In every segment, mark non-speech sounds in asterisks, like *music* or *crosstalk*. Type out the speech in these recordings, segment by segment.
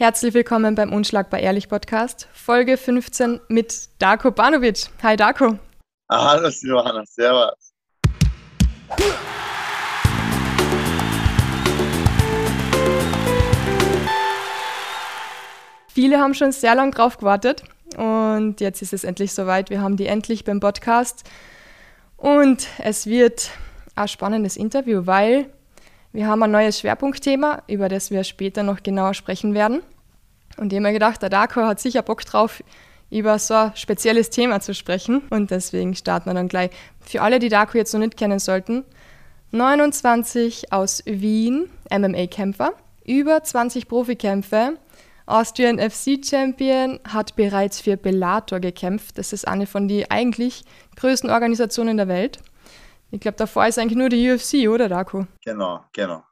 Herzlich willkommen beim Unschlagbar Ehrlich Podcast, Folge 15 mit Darko Banovic. Hi Darko. Hallo Silvana, servus. Viele haben schon sehr lange drauf gewartet und jetzt ist es endlich soweit. Wir haben die endlich beim Podcast und es wird ein spannendes Interview, weil wir haben ein neues Schwerpunktthema, über das wir später noch genauer sprechen werden. Und ich habe mir gedacht, der Darko hat sicher Bock drauf, über so ein spezielles Thema zu sprechen. Und deswegen starten wir dann gleich. Für alle, die Darko jetzt noch nicht kennen sollten, 29 aus Wien, MMA-Kämpfer, über 20 Profikämpfe, Austrian FC-Champion, hat bereits für Bellator gekämpft. Das ist eine von den eigentlich größten Organisationen der Welt. Ich glaube, davor ist eigentlich nur die UFC, oder Darko? Genau, genau.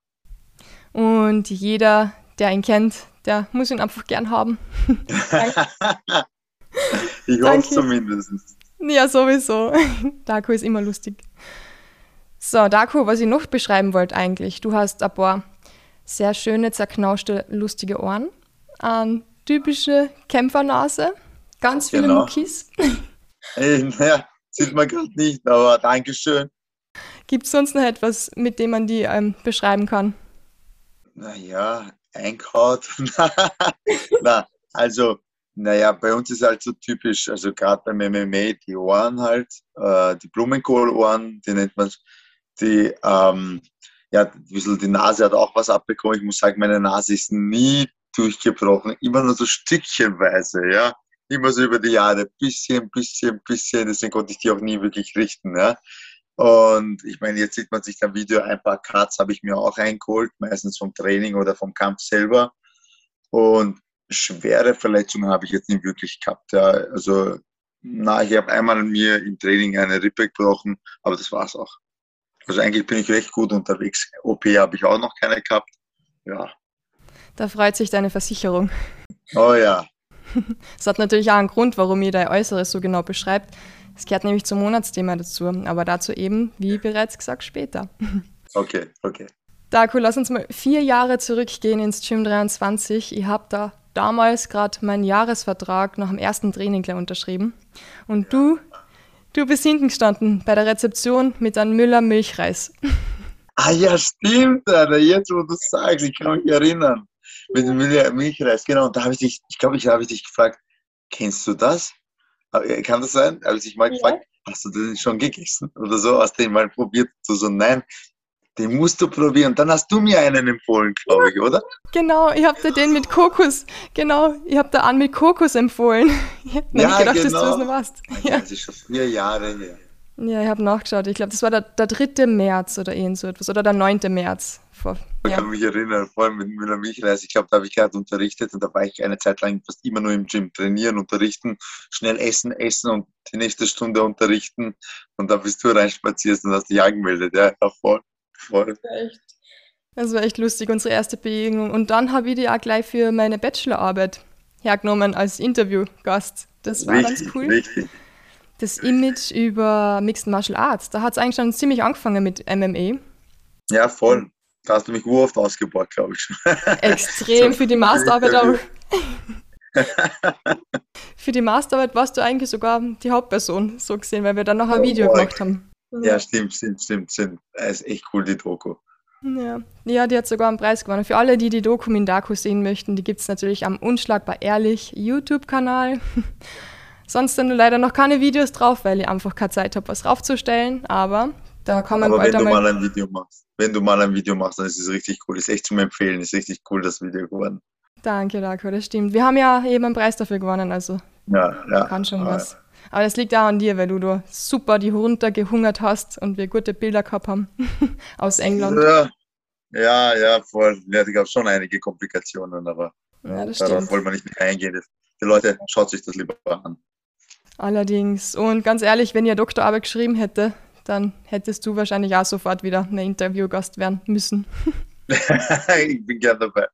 Und jeder, der ihn kennt, der muss ihn einfach gern haben. *laughs* ich hoffe zumindest. Ja, sowieso. Darko ist immer lustig. So, Darko, was ich noch beschreiben wollte eigentlich. Du hast ein paar sehr schöne, zerknauschte, lustige Ohren. Eine typische Kämpfernase. Ganz viele genau. Muckis. *laughs* Hey, naja, sieht man gerade nicht, aber Dankeschön. Gibt es sonst noch etwas, mit dem man die ähm, beschreiben kann? Naja, Einkaut. *laughs* Na, also, naja, bei uns ist halt so typisch, also gerade beim MMA, die Ohren halt, äh, die Blumenkohlohren, die nennt man, die, ähm, ja, ein bisschen die Nase hat auch was abbekommen. Ich muss sagen, meine Nase ist nie durchgebrochen, immer nur so stückchenweise, ja. Immer so über die Jahre, bisschen, bisschen, bisschen, deswegen konnte ich die auch nie wirklich richten, ja. Und ich meine, jetzt sieht man sich ein Video, ein paar Cuts habe ich mir auch eingeholt, meistens vom Training oder vom Kampf selber. Und schwere Verletzungen habe ich jetzt nicht wirklich gehabt. Ja. Also, na, ich habe einmal mir im Training eine Rippe gebrochen, aber das war es auch. Also eigentlich bin ich recht gut unterwegs. OP habe ich auch noch keine gehabt. Ja. Da freut sich deine Versicherung. Oh ja. *laughs* Das hat natürlich auch einen Grund, warum ihr dein Äußeres so genau beschreibt. Es gehört nämlich zum Monatsthema dazu, aber dazu eben, wie bereits gesagt, später. Okay, okay. Darko, lass uns mal vier Jahre zurückgehen ins Gym 23. Ich habe da damals gerade meinen Jahresvertrag nach dem ersten Training gleich unterschrieben. Und du, du bist hinten gestanden bei der Rezeption mit einem Müller Milchreis. Ah ja, stimmt, Alter. Jetzt, wo du sagst, ich kann mich erinnern. Mit dem Müller Milchreis, genau. Und da habe ich dich, ich glaube, ich habe dich gefragt, kennst du das? Äh, kann das sein? Habe ich mal ja. gefragt, hast du den schon gegessen? Oder so, hast du den mal probiert? So, so, nein, den musst du probieren. Dann hast du mir einen empfohlen, glaube ich, oder? Genau, ich habe dir den mit Kokos, genau, ich habe da an mit Kokos empfohlen. *laughs* Ich habe ja, nicht gedacht, genau. dass du das genau. noch warst. Ja. Das ist schon vier Jahre her. Ja, ich habe nachgeschaut. Ich glaube, das war der, der 3. März oder irgend so etwas. Oder der 9. März. Vor, ich kann mich erinnern, vor allem mit Müller Milchreis. Ich glaube, da habe ich gerade unterrichtet und da war ich eine Zeit lang fast immer nur im Gym trainieren, unterrichten, schnell essen, essen und die nächste Stunde unterrichten. Und da bist du reinspaziert und hast dich angemeldet. Ja, ja voll. voll. Das war, echt, das war echt lustig, unsere erste Begegnung. Und dann habe ich die auch gleich für meine Bachelorarbeit hergenommen als Interviewgast. Das war richtig, ganz cool. Richtig das Image über Mixed Martial Arts. Da hat es eigentlich schon ziemlich angefangen mit MMA. Ja, voll. Da hast du mich oft ausgebaut, glaube ich. *laughs* Extrem für die Masterarbeit auch. *laughs* für die Masterarbeit warst du eigentlich sogar die Hauptperson, so gesehen, weil wir dann noch ein Video oh, gemacht haben. Ja, stimmt, stimmt, stimmt, stimmt. Das ist echt cool, die Doku. Ja. ja, die hat sogar einen Preis gewonnen. Für alle, die die Doku Mindako sehen möchten, die gibt es natürlich am Unschlagbar Ehrlich YouTube-Kanal. *laughs* Sonst sind leider noch keine Videos drauf, weil ich einfach keine Zeit habe, was raufzustellen. Aber da kann man Aber bald wenn du mal ein Video machst, wenn du mal ein Video machst, dann ist es richtig cool. Ist echt zum Empfehlen. Ist richtig cool, das Video geworden. Danke, Darko, das stimmt. Wir haben ja eben einen Preis dafür gewonnen, also ja, ja. kann schon ja. was. Aber das liegt auch an dir, weil du da super die runtergehungert hast und wir gute Bilder gehabt haben *laughs* aus England. Ja, ja, ja voll. Ja, da gab es schon einige Komplikationen, aber ja, darauf stimmt. wollen wir nicht mehr eingehen. Die Leute, schaut sich das lieber an. Allerdings. Und ganz ehrlich, wenn ihr Doktorarbeit geschrieben hätte, dann hättest du wahrscheinlich auch sofort wieder ein Interviewgast werden müssen. *laughs* ich bin gern dabei.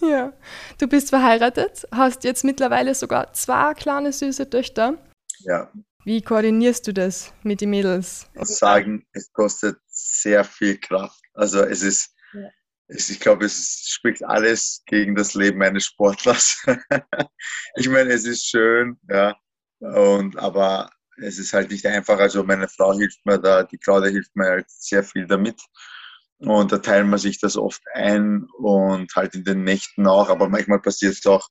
Ja. Du bist verheiratet, hast jetzt mittlerweile sogar zwei kleine süße Töchter. Ja. Wie koordinierst du das mit den Mädels? Ich muss sagen, es kostet sehr viel Kraft. Also es ist, ja. ich glaube, es spricht alles gegen das Leben eines Sportlers. *laughs* ich meine, es ist schön, ja, und, aber es ist halt nicht einfach. Also meine Frau hilft mir da, die Claudia hilft mir halt sehr viel damit. Und da teilen wir sich das oft ein und halt in den Nächten auch. Aber manchmal passiert es auch,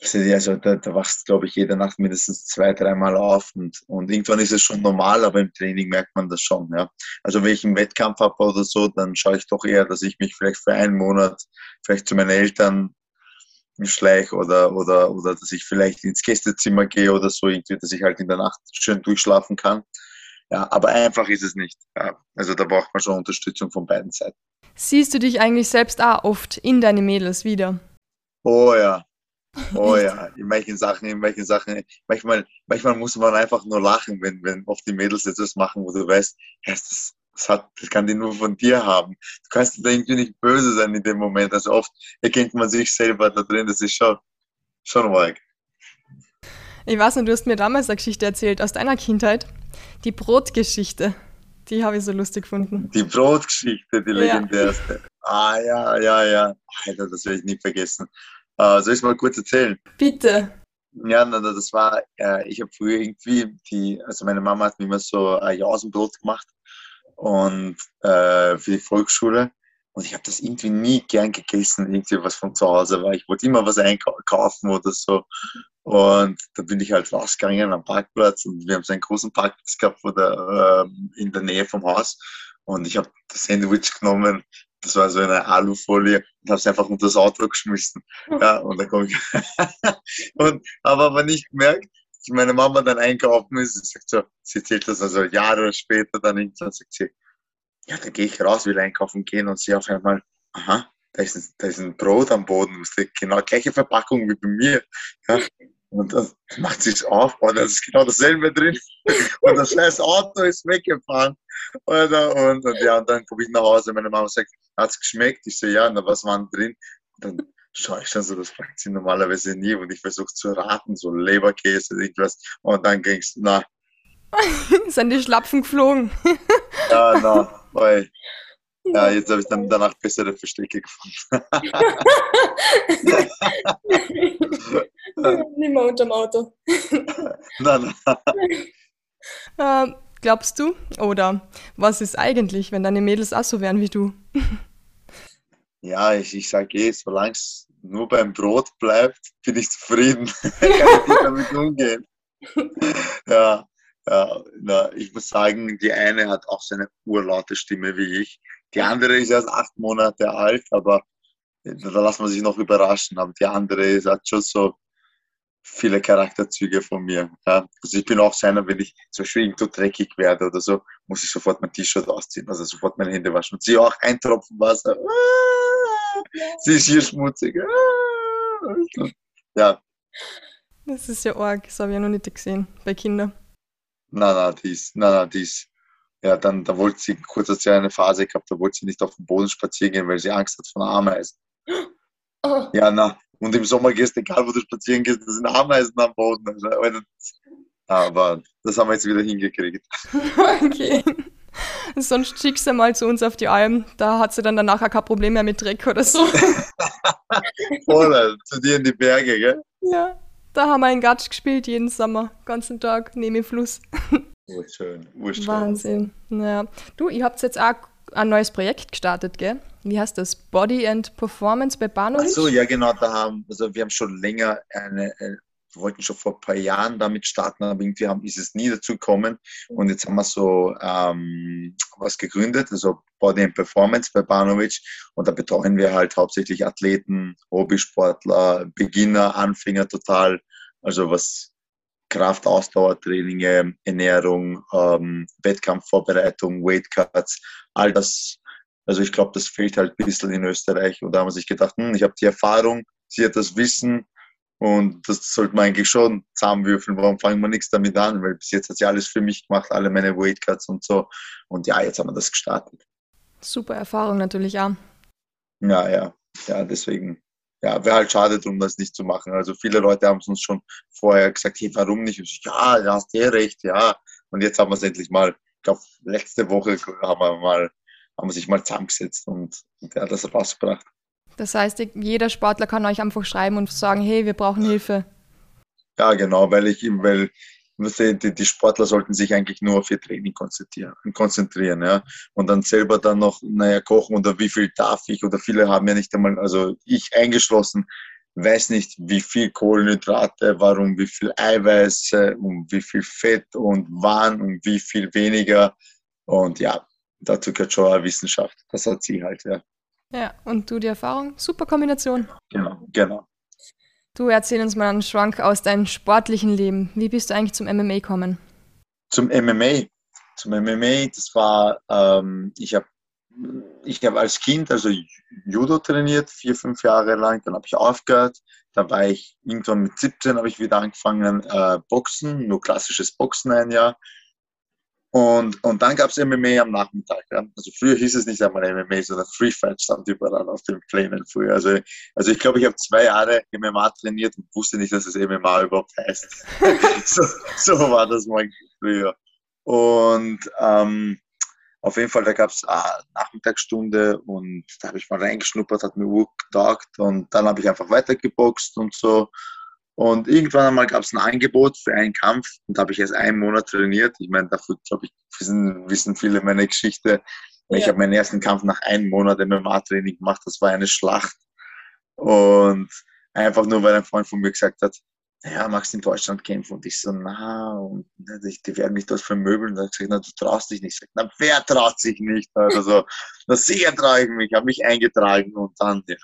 also da, da wachst, glaube ich, jede Nacht mindestens zwei, dreimal auf und, und irgendwann ist es schon normal, aber im Training merkt man das schon. Ja. Also wenn ich einen Wettkampf habe oder so, dann schaue ich doch eher, dass ich mich vielleicht für einen Monat vielleicht zu meinen Eltern schleich oder, oder, oder dass ich vielleicht ins Gästezimmer gehe oder so, irgendwie, dass ich halt in der Nacht schön durchschlafen kann. Ja, aber einfach ist es nicht. Ja. Also da braucht man schon Unterstützung von beiden Seiten. Siehst du dich eigentlich selbst auch oft in deine Mädels wieder? Oh ja, Oh *laughs* ja, in manchen Sachen, in manchen Sachen. Manchmal, manchmal muss man einfach nur lachen, wenn, wenn oft die Mädels etwas machen, wo du weißt, ja, das, das, hat, das kann die nur von dir haben. Du kannst da irgendwie nicht böse sein in dem Moment. Also oft erkennt man sich selber da drin. Das ist schon, schon arg. Ich weiß nicht, du hast mir damals eine Geschichte erzählt aus deiner Kindheit. Die Brotgeschichte. Die habe ich so lustig gefunden. Die Brotgeschichte, die legendärste. Ja. Ah ja, ja, ja. Alter, das werde ich nie vergessen. Uh, soll ich es mal kurz erzählen? Bitte. Ja, na, das war, äh, ich habe früher irgendwie die, also meine Mama hat mir immer so ein Jausenbrot gemacht und äh, für die Volksschule und ich habe das irgendwie nie gern gegessen, irgendwie was von zu Hause war. Ich wollte immer was einkaufen oder so und da bin ich halt rausgegangen am Parkplatz und wir haben so einen großen Parkplatz gehabt oder, äh, in der Nähe vom Haus und ich habe das Sandwich genommen das war so eine Alufolie und habe es einfach unter das Auto geschmissen. Ja, und dann komme ich. *laughs* und habe aber nicht gemerkt, meine Mama dann einkaufen ist. Sie sagt so, sie erzählt das also Jahre später dann irgendwann, sagt sie, ja, dann gehe ich raus, will einkaufen gehen und sie auf einmal, aha, da ist, ein, da ist ein Brot am Boden, genau gleiche Verpackung wie bei mir. Ja, und dann macht sie es auf und da ist genau dasselbe drin. *laughs* Und das scheiß Auto ist weggefahren. Und, und, und ja, und dann komme ich nach Hause. Meine Mama sagt, hat es geschmeckt? Ich so, ja, na, was war drin? Und dann schaue ich schon so, das fragt sie normalerweise nie. Und ich versuche zu raten, so Leberkäse, irgendwas. Und dann ging es, na. *laughs* Sind die Schlapfen geflogen? *laughs* ja, na, weil. Ja, jetzt habe ich dann danach bessere Verstecke gefunden. *laughs* Nicht mehr unterm Auto. nein, nein. Äh, glaubst du? Oder was ist eigentlich, wenn deine Mädels auch so wären wie du? ja, ich, ich sage eh, solange es nur beim Brot bleibt, bin ich zufrieden. *laughs* Kann ich damit umgehen. *laughs* ja, ja na, ich muss sagen, die eine hat auch so eine urlaute Stimme wie ich. Die andere ist erst acht Monate alt, aber da lässt man sich noch überraschen. Aber die andere ist, hat schon so viele Charakterzüge von mir. Ja. Also ich bin auch so einer, wenn ich zum Beispiel irgendwo dreckig werde oder so, muss ich sofort mein T-Shirt ausziehen, also sofort meine Hände waschen. Und sie auch ein Tropfen Wasser. *laughs* Ah, *laughs* sie ist hier schmutzig. Ah. Ja. Das ist ja arg, das habe ich ja noch nicht gesehen bei Kindern. Nein, nein, die ist, nein, nein, die ist, ja, dann, da wollte sie kurz als eine Phase gehabt, da wollte sie nicht auf dem Boden spazieren gehen, weil sie Angst hat vor Ameisen. *gasps* Oh. Ja, na, und im Sommer gehst du, egal wo du spazieren gehst, da sind Ameisen am Boden. Also, aber das haben wir jetzt wieder hingekriegt. *laughs* okay. *laughs* Sonst schickst du mal zu uns auf die Alm, da hat sie dann danach auch kein Problem mehr mit Dreck oder so. *laughs* Oder zu dir in die Berge, gell? Ja, da haben wir einen Gatsch gespielt jeden Sommer, ganzen Tag neben dem Fluss. *laughs* Urschön, urschön. Wahnsinn. Ja. Du, ihr habt jetzt auch ein neues Projekt gestartet, gell? Wie heißt das? Body and Performance bei Banovic? Ach so, ja genau, da haben, also wir haben schon länger eine, äh, wollten schon vor ein paar Jahren damit starten, aber irgendwie haben, ist es nie dazu gekommen. Und jetzt haben wir so ähm, was gegründet, also Body and Performance bei Banovic. Und da betreuen wir halt hauptsächlich Athleten, Hobbysportler, Beginner, Anfänger total. Also was Kraft, Ausdauertraining, Ernährung, ähm, Wettkampfvorbereitung, Weightcuts, all das. Also ich glaube, das fehlt halt ein bisschen in Österreich. Und da haben wir sich gedacht, hm, ich habe die Erfahrung, sie hat das Wissen und das sollte man eigentlich schon zusammenwürfeln. Warum fangen wir nichts damit an? Weil bis jetzt hat sie alles für mich gemacht, alle meine Weightcuts und so. Und ja, jetzt haben wir das gestartet. Super Erfahrung natürlich auch. Ja, ja, ja, deswegen ja, wäre halt schade drum, das nicht zu machen. Also viele Leute haben es uns schon vorher gesagt, hey, warum nicht? Ich, ja, du hast eh recht, ja. Und jetzt haben wir es endlich mal, ich glaube, letzte Woche haben wir mal haben wir sich mal zusammengesetzt und, und hat das rausgebracht. Das heißt, jeder Sportler kann euch einfach schreiben und sagen, hey, wir brauchen Hilfe. Ja, genau, weil ich, weil die, Sportler sollten sich eigentlich nur auf ihr Training konzentrieren, konzentrieren, ja. Und dann selber dann noch, naja, kochen oder wie viel darf ich oder viele haben ja nicht einmal, also ich eingeschlossen, weiß nicht, wie viel Kohlenhydrate, warum, wie viel Eiweiß und wie viel Fett und wann und wie viel weniger. Und ja, dazu gehört schon eine Wissenschaft. Das hat sie halt, ja. Ja, und du die Erfahrung? Super Kombination. Genau, genau. Du erzähl uns mal einen Schwank aus deinem sportlichen Leben. Wie bist du eigentlich zum MMA gekommen? Zum MMA? Zum MMA, das war, ähm, ich habe ich hab als Kind also Judo trainiert, vier, fünf Jahre lang, dann habe ich aufgehört. Da war ich irgendwann mit 17, habe ich wieder angefangen, äh, Boxen, nur klassisches Boxen ein Jahr. Und, und dann gab es MMA am Nachmittag. Ja. Also früher hieß es nicht einmal MMA, sondern Free Fight stand überall auf den Plänen früher. Also, also ich glaube, ich habe zwei Jahre MMA trainiert und wusste nicht, dass es MMA überhaupt heißt. *laughs* so, so war das mal früher. Und ähm, auf jeden Fall, da gab es eine Nachmittagsstunde und da habe ich mal reingeschnuppert, hat mir gut getaugt und dann habe ich einfach weitergeboxt und so. Und irgendwann einmal gab es ein Angebot für einen Kampf und da habe ich erst einen Monat trainiert. Ich meine, dafür, glaube ich, wissen, wissen viele meine Geschichte. Ja. Ich habe meinen ersten Kampf nach einem Monat MMA-Training gemacht. Das war eine Schlacht. Und einfach nur, weil ein Freund von mir gesagt hat, ja, magst du in Deutschland kämpfen? Und ich so, na, und die werden mich dort vermöbeln. Und dann gesagt, na, du traust dich nicht. Ich sag, na, wer traut sich nicht? Also, na, sicher traue ich mich. Ich habe mich eingetragen und dann, ja.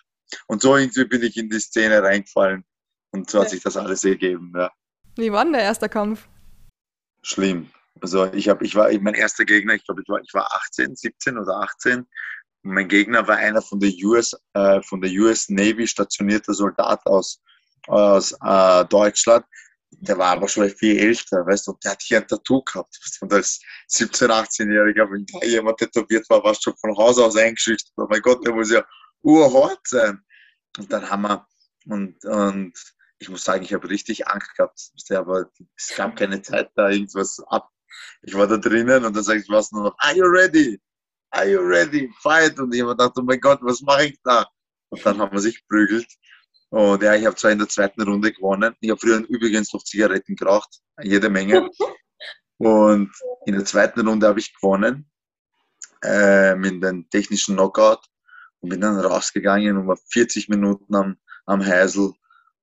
Und so irgendwie bin ich in die Szene reingefallen. Und so hat sich das alles ergeben, ja. Wie war denn der erste Kampf? Schlimm. Also ich habe, ich war, mein erster Gegner, ich glaube, ich war, ich war 18, 17 oder 18. Und mein Gegner war einer von der US, äh, von der US Navy stationierter Soldat aus, aus äh, Deutschland. Der war aber schon viel älter, weißt du, und der hat hier ein Tattoo gehabt. Und als 17-, 18-Jähriger, wenn da jemand tätowiert war, war es schon von Haus aus eingeschüchtert. Oh mein Gott, der muss ja urhart sein. Und dann haben wir, und, und ich muss sagen, ich habe richtig Angst gehabt, aber es gab keine Zeit da irgendwas ab. Ich war da drinnen und dann sage ich was nur noch, are you ready? Are you ready? Fight! Und ich habe gedacht, oh mein Gott, was mache ich da? Und dann haben wir sich prügelt. Und ja, ich habe zwar in der zweiten Runde gewonnen. Ich habe früher übrigens noch Zigaretten geraucht, jede Menge. *laughs* Und in der zweiten Runde habe ich gewonnen äh, mit dem technischen Knockout und bin dann rausgegangen und war 40 Minuten am, am Heisel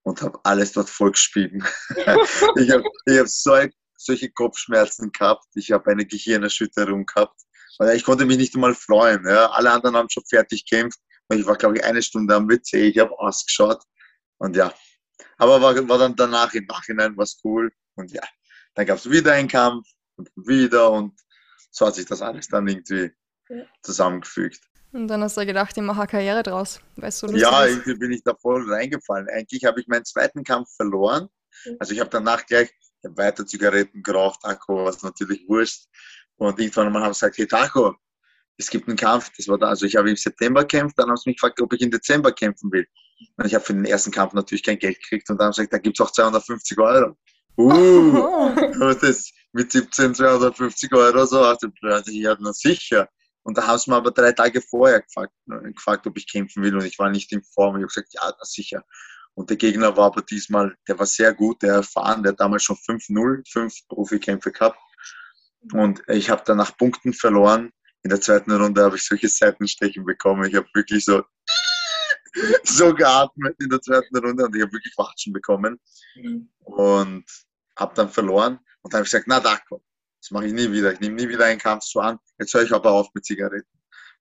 und habe alles dort vollgespielt. *laughs* ich habe ich hab so, solche Kopfschmerzen gehabt, ich habe eine Gehirnerschütterung gehabt. Weil ich konnte mich nicht einmal freuen. Ja. Alle anderen haben schon fertig gekämpft. Ich war, glaube ich, eine Stunde am WC, ich habe ausgeschaut. Und ja, aber war, war dann danach im Nachhinein was cool. Und ja, dann gab es wieder einen Kampf und wieder und so hat sich das alles dann irgendwie zusammengefügt. Und dann hast du gedacht, ich mache eine Karriere draus. Weißt du, ja, irgendwie bin ich da voll reingefallen. Eigentlich habe ich meinen zweiten Kampf verloren. Mhm. Also ich habe danach gleich weiter Zigaretten geraucht, Taco, was natürlich wurscht. Und irgendwann einmal haben sie gesagt, hey Taco, es gibt einen Kampf. Das war da, also ich habe im September gekämpft, dann haben sie mich gefragt, ob ich im Dezember kämpfen will. Und ich habe für den ersten Kampf natürlich kein Geld gekriegt und dann haben sie gesagt, da gibt es auch 250 Euro. Uh, oh. *laughs* das mit 17, 250 Euro so. Also, ja, na sicher. Und da haben sie mir aber drei Tage vorher gefragt, äh, gefragt, ob ich kämpfen will und ich war nicht in Form. Ich habe gesagt, ja, sicher. Und der Gegner war aber diesmal, der war sehr gut, der erfahren, der hat damals schon 5-0, fünf Profikämpfe gehabt. Und ich habe dann nach Punkten verloren. In der zweiten Runde habe ich solche Seitenstechen bekommen. Ich habe wirklich so, *laughs* so geatmet in der zweiten Runde und ich habe wirklich Watschen bekommen. Mhm. Und habe dann verloren. Und dann habe ich gesagt, na, da komm, das mache ich nie wieder. Ich nehme nie wieder einen Kampf so an. Jetzt höre ich aber auf mit Zigaretten.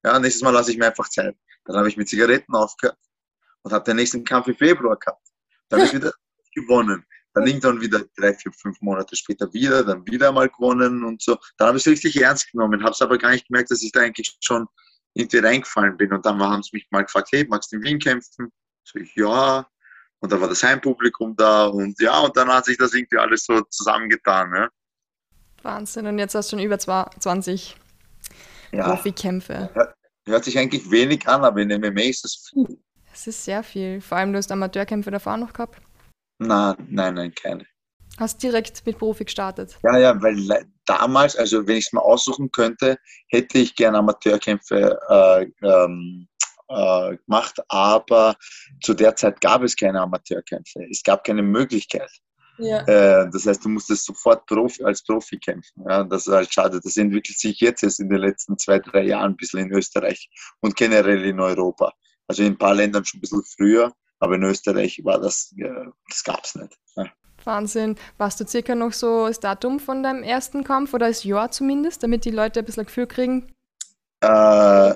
Ja, nächstes Mal lasse ich mir einfach Zeit. Dann habe ich mit Zigaretten aufgehört und habe den nächsten Kampf im Februar gehabt. Dann habe ich wieder *laughs* gewonnen. Dann irgendwann wieder drei, vier, fünf Monate später wieder, dann wieder mal gewonnen und so. Dann habe ich es richtig ernst genommen, habe es aber gar nicht gemerkt, dass ich da eigentlich schon irgendwie reingefallen bin. Und dann haben sie mich mal gefragt, hey, magst du in Wien kämpfen? So ich, ja. Und dann war das Heimpublikum da und ja, und dann hat sich das irgendwie alles so zusammengetan. Ja. Wahnsinn. Und jetzt hast du schon über 20 ja. Profikämpfe. Hört sich eigentlich wenig an, aber in MMA ist das viel. Es ist sehr viel. Vor allem, du hast Amateurkämpfe davor noch gehabt? Nein, nein, nein, keine. Hast direkt mit Profi gestartet? Ja, ja, weil damals, also wenn ich es mal aussuchen könnte, hätte ich gerne Amateurkämpfe äh, ähm, äh, gemacht, aber zu der Zeit gab es keine Amateurkämpfe. Es gab keine Möglichkeit. Ja. Äh, das heißt, du musstest sofort Profi, als Profi kämpfen. Ja, das ist halt schade. Das entwickelt sich jetzt erst in den letzten zwei, drei Jahren ein bisschen in Österreich und generell in Europa. Also in ein paar Ländern schon ein bisschen früher, aber in Österreich war das, das gab es nicht. Ja. Wahnsinn. Warst du circa noch so das Datum von deinem ersten Kampf oder das Jahr zumindest, damit die Leute ein bisschen Gefühl kriegen? Äh,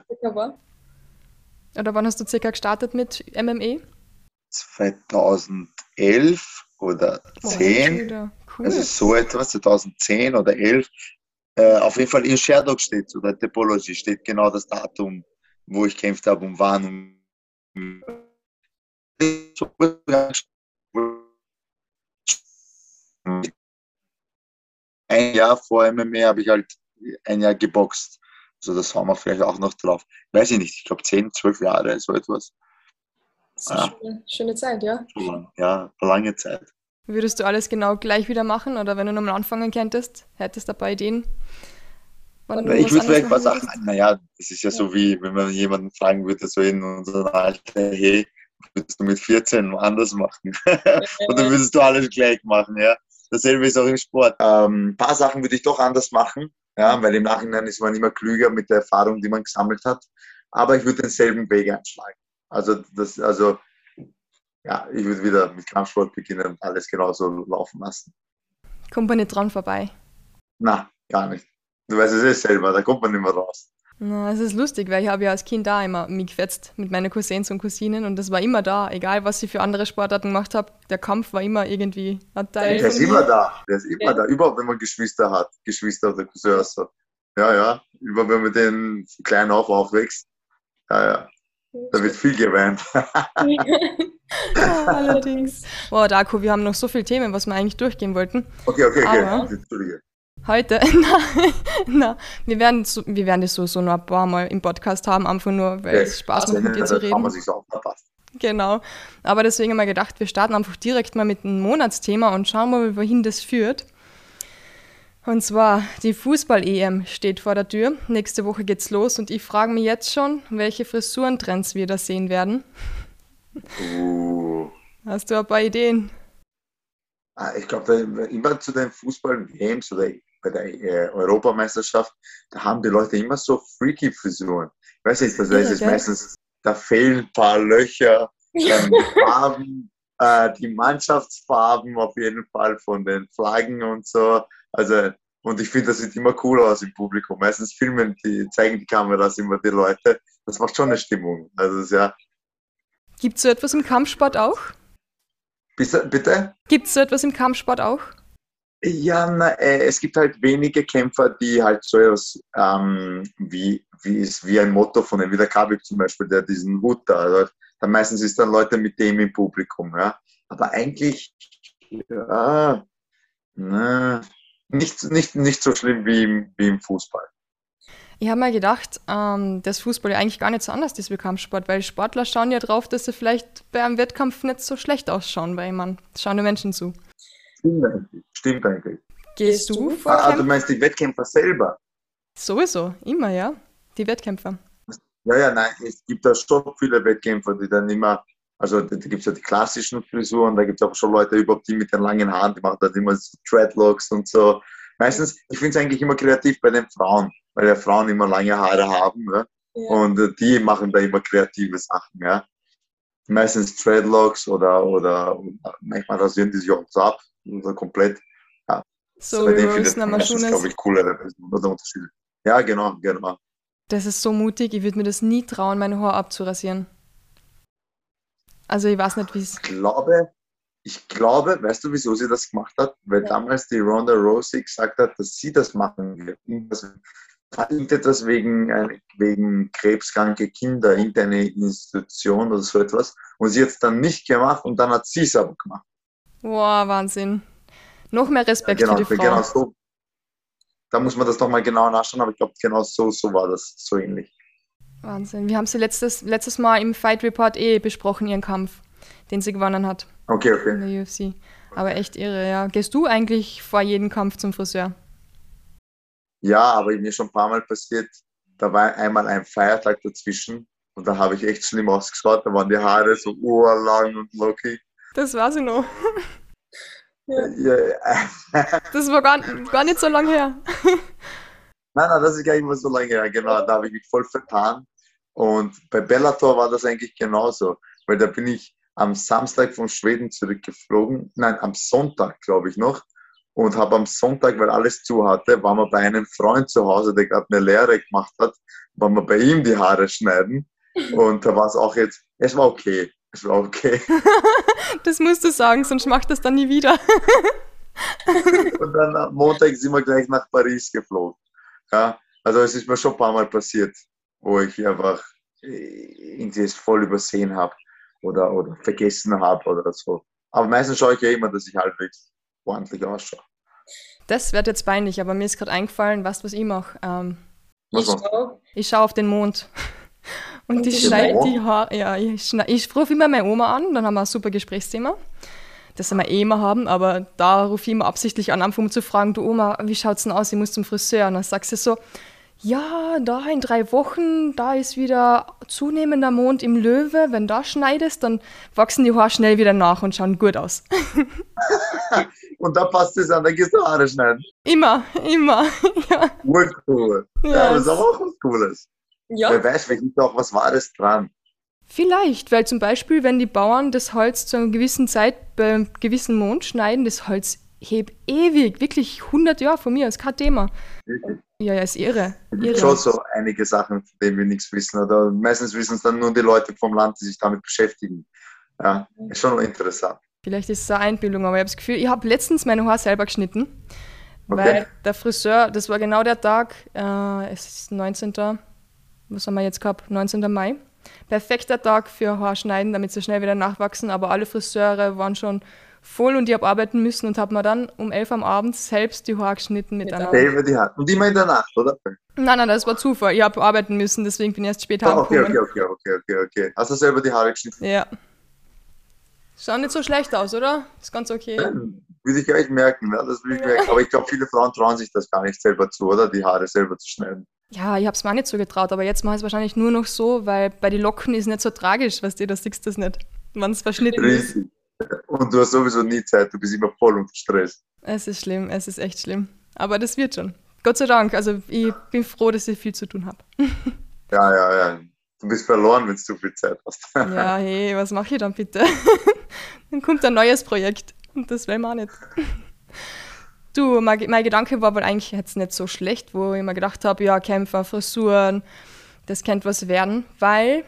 oder wann hast du circa gestartet mit MME? 2011 oder 10. Oh, cool. Also so etwas, 2010 oder 11. Äh, auf jeden Fall in Sherdog steht oder Topology steht genau das Datum, wo ich kämpft habe und wann. Ein Jahr vor MMA habe ich halt ein Jahr geboxt. Also das haben wir vielleicht auch noch drauf. Weiß ich nicht, ich glaube 10, 12 Jahre, so etwas. Das ist eine ja. schöne, schöne Zeit, ja? Ja, lange Zeit. Würdest du alles genau gleich wieder machen oder wenn du nochmal anfangen könntest, hättest du ein paar Ideen? Ich würde vielleicht was sagen, naja, das ist ja, ja, so wie, wenn man jemanden fragen würde, so in unserem Alter, hey, würdest du mit 14 anders machen? *laughs* Oder würdest du alles gleich machen, ja? Dasselbe ist auch im Sport. Ähm, ein paar Sachen würde ich doch anders machen, ja, weil im Nachhinein ist man immer klüger mit der Erfahrung, die man gesammelt hat. Aber ich würde denselben Weg einschlagen. Also, das, also ja, ich würde wieder mit Kampfsport beginnen und alles genauso laufen lassen. Kommt man nicht dran vorbei? Na, gar nicht. Du weißt es eh selber, da kommt man nicht mehr raus. Na, es ist lustig, weil ich habe ja als Kind da immer mich gefetzt mit meinen Cousins und Cousinen und das war immer da, egal was ich für andere Sportarten gemacht habe. Der Kampf war immer irgendwie ein Teil. Der ist immer da, der ist immer ja. da. Überhaupt, wenn man Geschwister hat, Geschwister oder Cousins. Ja, ja. Überhaupt, wenn man den klein auf aufwächst. Ja, ja. Da wird viel geweint. *laughs* *laughs* oh, allerdings. *laughs* Boah, Darko, wir haben noch so viele Themen, was wir eigentlich durchgehen wollten. Okay, okay, okay. Aber Entschuldige. Heute, *laughs* na, na, wir werden, so, wir werden das so, so noch ein paar Mal im Podcast haben, einfach nur, weil okay. es Spaß macht, mit dir zu reden. Kann man sich auch verpasst. Genau. Aber deswegen haben wir gedacht, wir starten einfach direkt mal mit einem Monatsthema und schauen mal, wohin das führt. Und zwar die Fußball-EM steht vor der Tür. Nächste Woche geht's los und ich frage mich jetzt schon, welche Frisurentrends wir da sehen werden. Uh. Hast du ein paar Ideen? Ah, ich glaube, immer zu den Fußball-Games oder bei der äh, Europameisterschaft, da haben die Leute immer so freaky Frisuren. Ich weiß nicht, das heißt, ist meistens, da fehlen ein paar Löcher, dann *laughs* Farben, äh, die Mannschaftsfarben auf jeden Fall von den Flaggen und so. Also, und ich finde, das sieht immer cool aus im Publikum. Meistens filmen die, zeigen die Kameras immer die Leute. Das macht schon eine Stimmung. Also, ja. Gibt es so etwas im Kampfsport auch? Bitte? Gibt es so etwas im Kampfsport auch? Ja, na, äh, es gibt halt wenige Kämpfer, die halt so etwas ähm, wie, wie, ist, wie ein Motto von dem, wie der Kabik zum Beispiel, der diesen Hut da, also, dann meistens ist dann Leute mit dem im Publikum, ja. Aber eigentlich, ja, na, nicht, nicht, nicht so schlimm wie im, wie im Fußball. Ich habe mal gedacht, ähm, dass Fußball ja eigentlich gar nicht so anders ist wie Kampfsport, weil Sportler schauen ja drauf, dass sie vielleicht bei einem Wettkampf nicht so schlecht ausschauen, weil man schauen die Menschen zu. Stimmt eigentlich. Stimmt eigentlich. Gehst du vor? Ah, du meinst die Wettkämpfer selber? Sowieso, immer, ja. Die Wettkämpfer. Ja, ja, nein, es gibt da schon viele Wettkämpfer, die dann immer, also da gibt es ja die klassischen Frisuren, da gibt es auch schon Leute überhaupt, die mit den langen Haaren, die machen dann immer so Dreadlocks und so. Meistens, ich finde es eigentlich immer kreativ bei den Frauen, weil ja Frauen immer lange Haare haben. Ne? Ja. Und äh, die machen da immer kreative Sachen. Ja? Meistens Dreadlocks oder, oder manchmal rasieren die sich auch so ab, also komplett. Ja. So wie. Das ist, glaube ich, cooler, der Unterschied. Ja, genau, genau. Das ist so mutig, ich würde mir das nie trauen, meine Haare abzurasieren. Also ich weiß nicht, wie es. Ich glaube, ich glaube, weißt du, wieso sie das gemacht hat? Weil ja. damals die Ronda Rousey gesagt hat, dass sie das machen wird. Irgendetwas wegen, äh, wegen krebskranke Kinder, interne Institution oder so etwas. Und sie hat es dann nicht gemacht und dann hat sie es aber gemacht. Wow, Wahnsinn. Noch mehr Respekt ja, genau, für die Frau. Genau so. Da muss man das nochmal genau nachschauen, aber ich glaube, genau so, so war das, so ähnlich. Wahnsinn. Wir haben sie letztes, letztes Mal im Fight Report eh besprochen, ihren Kampf, den sie gewonnen hat. Okay, okay. In der UFC. Aber echt irre, ja. Gehst du eigentlich vor jedem Kampf zum Friseur? Ja, aber mir schon ein paar Mal passiert, da war einmal ein Feiertag dazwischen und da habe ich echt schlimm ausgeschaut. Da waren die Haare so urlang und lockig. Das war sie noch. ja. Ja. *laughs* das war gar, gar nicht so lange her. nein, nein, das ist gar nicht mehr so lange her. Genau, da habe ich mich voll vertan. Und bei Bellator war das eigentlich genauso, weil da bin ich am Samstag von Schweden zurückgeflogen. Nein, am Sonntag, glaube ich noch. Und habe am Sonntag, weil alles zu hatte, waren wir bei einem Freund zu Hause, der gerade eine Lehre gemacht hat, waren wir bei ihm die Haare schneiden. *laughs* Und da war es auch jetzt, es war okay. Es war okay. *laughs* das musst du sagen, sonst macht das dann nie wieder. *laughs* und dann am Montag sind wir gleich nach Paris geflogen. Ja, also es ist mir schon ein paar Mal passiert, wo ich einfach äh, irgendwie es voll übersehen habe oder, oder vergessen habe oder so. Aber meistens schaue ich ja immer, dass ich halbwegs ordentlich ausschaue. Das wird jetzt peinlich, aber mir ist gerade eingefallen, was, was ich mache. Ähm, was ich schaue schau auf den Mond. *laughs* Und, und ich schneide die Haare. Ja, ich, ich rufe immer meine Oma an, dann haben wir ein super Gesprächsthema. Das wir eh immer haben, aber da rufe ich immer absichtlich an, um zu fragen, du Oma, wie schaut es denn aus? Ich muss zum Friseur. Und dann sagst du so, ja, da in drei Wochen, da ist wieder zunehmender Mond im Löwe. Wenn da schneidest, dann wachsen die Haare schnell wieder nach und schauen gut aus. *laughs* und da passt es an, dann gehst du Haare schneiden. Immer, immer. *laughs* ja. Urcool. Ja, ja, das ist aber auch was Cooles. Ja. Wer weiß, vielleicht ist auch was Wahres dran. Vielleicht, weil zum Beispiel, wenn die Bauern das Holz zu einer gewissen Zeit bei einem gewissen Mond schneiden, das Holz hebt ewig, wirklich 100 Jahre von mir, ist kein Thema. Wirklich? Ja, ja, ist irre. Es gibt schon so einige Sachen, von denen wir nichts wissen. Oder meistens wissen es dann nur die Leute vom Land, die sich damit beschäftigen. Ja, ist schon interessant. Vielleicht ist es eine Einbildung, aber ich habe das Gefühl, ich habe letztens meine Haare selber geschnitten. Okay. Weil der Friseur, das war genau der Tag, äh, es ist 19. Was haben wir jetzt gehabt? 19. Mai. Perfekter Tag für Haarschneiden, damit sie schnell wieder nachwachsen, aber alle Friseure waren schon voll und ich habe arbeiten müssen und habe mir dann um 11 am Abend selbst die Haare geschnitten miteinander. Selber die Haare. Und immer in der Nacht, oder? Nein, nein, das war Zufall. Ich habe arbeiten müssen, deswegen bin ich erst später ah, okay, okay, okay, okay, okay, okay. Hast du selber die Haare geschnitten? Ja. Schaut nicht so schlecht aus, oder? Ist ganz okay. Würde ich gleich merken, ne? das würde ich merken. Aber ich glaube, viele Frauen trauen sich das gar nicht selber zu, oder? Die Haare selber zu schneiden. Ja, ich habe es mir auch nicht so getraut, aber jetzt mache ich es wahrscheinlich nur noch so, weil bei den Locken ist es nicht so tragisch, weißt du, da siehst du das nicht, wenn es verschnitten Richtig. ist. Und du hast sowieso nie Zeit, du bist immer voll unter Stress. Es ist schlimm, es ist echt schlimm. Aber das wird schon. Gott sei Dank. Also ich bin froh, dass ich viel zu tun habe. *laughs* Ja, ja, ja. Du bist verloren, wenn du zu viel Zeit hast. Ja, hey, was mache ich dann bitte? *laughs* Dann kommt ein neues Projekt. Und das will man auch nicht. Du, mein, mein Gedanke war wohl eigentlich jetzt nicht so schlecht, wo ich mir gedacht habe, ja, Kämpfer, Frisuren, das könnte was werden, weil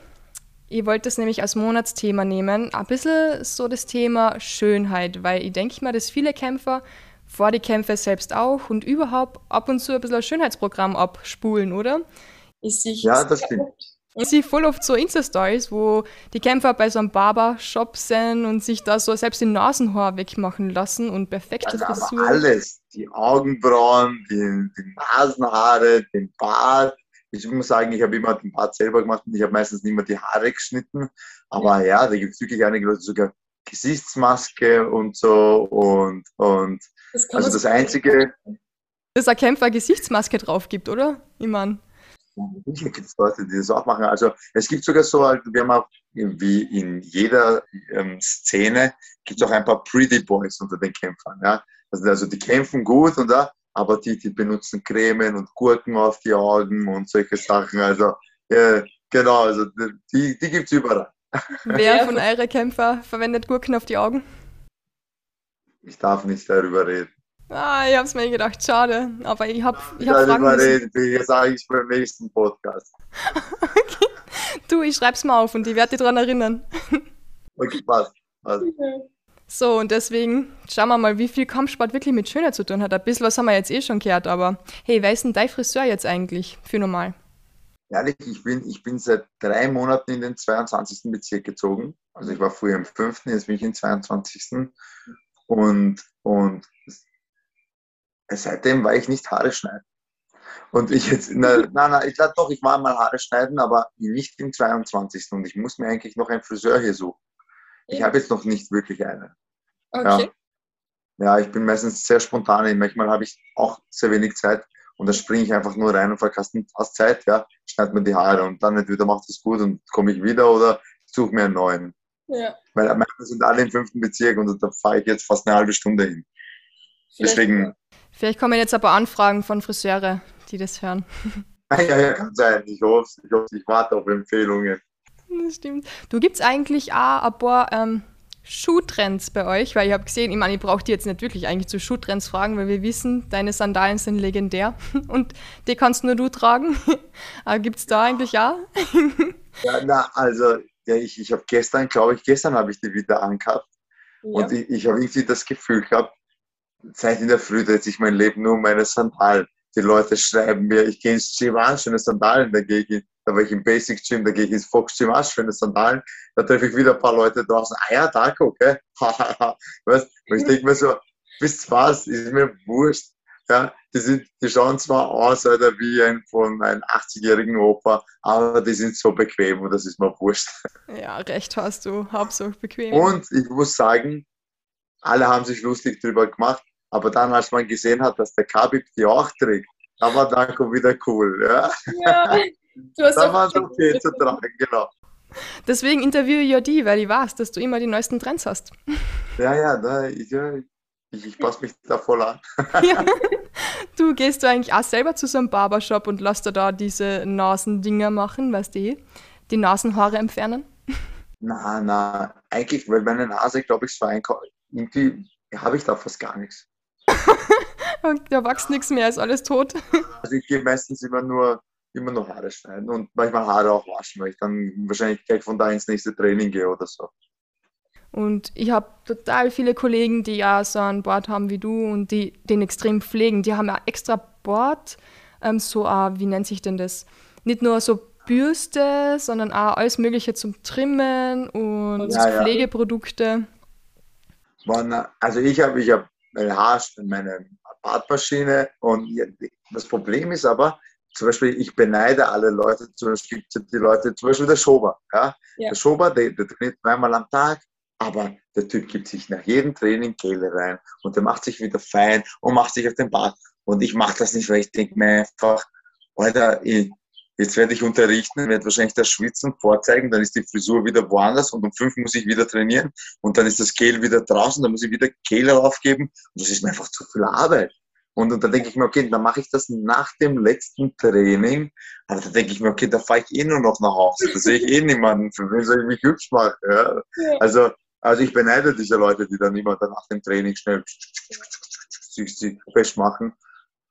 ich wollte das nämlich als Monatsthema nehmen. Ein bisschen so das Thema Schönheit, weil ich denke mal, dass viele Kämpfer vor die Kämpfe selbst auch und überhaupt ab und zu ein bisschen ein Schönheitsprogramm abspulen, oder? Ich sehe ja, das stimmt. Ich sehe voll oft so Insta-Stories, wo die Kämpfer bei so einem Barbershop sind und sich da so selbst die Nasenhaar wegmachen lassen und perfekte also Frisur. alles, die Augenbrauen, die, die Nasenhaare, den Bart, ich muss sagen, ich habe immer den Bart selber gemacht und ich habe meistens nicht mehr die Haare geschnitten. Aber ja, ja da gibt es wirklich einige Leute, sogar Gesichtsmaske und so. Und, und das also das Einzige. Dass ein Kämpfer Gesichtsmaske drauf gibt, oder? Ich meine. Sicher gibt es Leute, die das auch machen. Also es gibt sogar so, halt, wir haben auch wie in jeder ähm, Szene gibt es auch ein paar Pretty Boys unter den Kämpfern. Ja? Also, also die kämpfen gut und da, aber die, die benutzen Cremen und Gurken auf die Augen und solche Sachen. Also, äh, genau, also die, die gibt es überall. Wer von euren Kämpfer verwendet Gurken auf die Augen? Ich darf nicht darüber reden. Ah, ich hab's mir gedacht, schade. Aber ich hab, ich hab Fragen darüber reden, ich sage ich beim nächsten Podcast. *laughs* okay. Du, ich schreib's mal auf und ich werde dich daran erinnern. okay, passt. passt. So, und deswegen schauen wir mal, wie viel Kampfsport wirklich mit Schönheit zu tun hat. Ein bisschen was haben wir jetzt eh schon gehört, aber hey, wer ist denn dein Friseur jetzt eigentlich für normal? Ehrlich, ich bin, ich bin seit drei Monaten in den 22. Bezirk gezogen. Also ich war früher im 5., jetzt bin ich im 22. Und, und seitdem war ich nicht Haare schneiden. Und ich jetzt, na, na, na ich glaube doch, ich war mal Haare schneiden, aber nicht im 22. Und ich muss mir eigentlich noch einen Friseur hier suchen. Ich habe jetzt noch nicht wirklich eine. Okay. Ja. ja, ich bin meistens sehr spontan. Manchmal habe ich auch sehr wenig Zeit und dann springe ich einfach nur rein und verkaste fast Zeit, ja, schneide mir die Haare und dann entweder macht es gut und komme ich wieder oder suche mir einen neuen. Ja. Weil meine sind alle im fünften Bezirk und da fahre ich jetzt fast eine halbe Stunde hin. Vielleicht, Deswegen. Vielleicht kommen jetzt aber Anfragen von Friseure, die das hören. *laughs* Ja, ja, kann sein. Ich hoffe, ich, hoffe, ich warte auf Empfehlungen. *laughs* Das stimmt. Du gibt es eigentlich auch ein paar ähm, Schuhtrends bei euch? Weil ich habe gesehen, ich meine, ich brauche die jetzt nicht wirklich eigentlich zu Schuhtrends fragen, weil wir wissen, deine Sandalen sind legendär *laughs* und die kannst nur du tragen. *laughs* Aber gibt es da eigentlich auch? ja, na, also ja, ich, ich habe gestern, glaube ich, gestern habe ich die wieder angehabt. Ja. Und ich, ich habe irgendwie das Gefühl gehabt, seit in der Früh dreht sich mein Leben nur um meine Sandalen. Die Leute schreiben mir, ich gehe ins Gym, ah, schöne Sandalen, da gehe ich, da war ich im Basic Gym, da gehe ich ins Fox Gym, ah, schöne Sandalen. Da treffe ich wieder ein paar Leute draußen, ah ja, danke, okay. *laughs* weißt, und ich denke mir so, wisst was, ist mir wurscht. Ja, die, sind, die schauen zwar aus Alter, wie ein von einem 80-jährigen Opa, aber die sind so bequem und das ist mir wurscht. Ja, recht hast du, Hauptsache bequem. Und ich muss sagen, alle haben sich lustig drüber gemacht, aber dann, als man gesehen hat, dass der Khabib die auch trägt, da war Danko wieder cool. Ja, ja *laughs* du hast da war es okay zu tragen, genau. Deswegen interviewe ich ja die, weil ich weiß, dass du immer die neuesten Trends hast. Ja, ja, da, ich, ich, ich passe mich da voll an. ja. Du gehst du eigentlich auch selber zu so einem Barbershop und lässt dir da diese Nasendinger machen, weißt du, die Nasenhaare entfernen? Na, na, eigentlich, weil meine Nase, glaube ich, so. Irgendwie habe ich da fast gar nichts. *laughs* da wächst nichts mehr, ist alles tot. Also ich gehe meistens immer nur, immer nur Haare schneiden und manchmal Haare auch waschen, weil ich dann wahrscheinlich gleich von da ins nächste Training gehe oder so. Und ich habe total viele Kollegen, die ja so ein Board haben wie du und die den extrem pflegen. Die haben ja extra Board, ähm, so, uh, wie nennt sich denn das? Nicht nur so Bürste, sondern auch alles Mögliche zum Trimmen und ja, Pflegeprodukte. Ja. Also ich habe ich hab meine Haar, meine Bartmaschine und das Problem ist aber, zum Beispiel, ich beneide alle Leute, zum Beispiel die Leute, zum Beispiel der Schober. Ja? ja. Der Schober, der, der trainiert zweimal am Tag, aber der Typ gibt sich nach jedem Training Gel rein und der macht sich wieder fein und macht sich auf den Bart. Und ich mache das nicht, weil ich denke mir einfach, Alter, ich, jetzt werde ich unterrichten, werde wahrscheinlich das Schwitzen vorzeigen, dann ist die Frisur wieder woanders und um fünf muss ich wieder trainieren und dann ist das Gel wieder draußen, dann muss ich wieder Gel aufgeben und das ist mir einfach zu viel Arbeit. Und, und dann denke ich mir, okay, dann mache ich das nach dem letzten Training. Aber dann denke ich mir, okay, da fahre ich eh nur noch nach Hause. Da sehe ich eh niemanden, für wen soll ich mich hübsch machen. Ja? Also also ich beneide diese Leute, die dann immer dann nach dem Training schnell sich festmachen.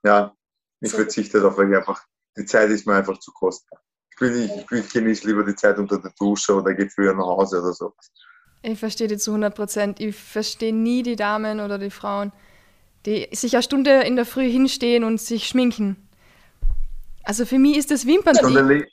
Ja, ich verzichte darauf, weil ich einfach, die Zeit ist mir einfach zu kostbar. Ich, bin nicht, ich genieße lieber die Zeit unter der Dusche oder gehe früher nach Hause oder so. Ich verstehe die zu 100 Prozent. Ich verstehe nie die Damen oder die Frauen, die sich eine Stunde in der Früh hinstehen und sich schminken. Also für mich ist das Wimpern. Stunde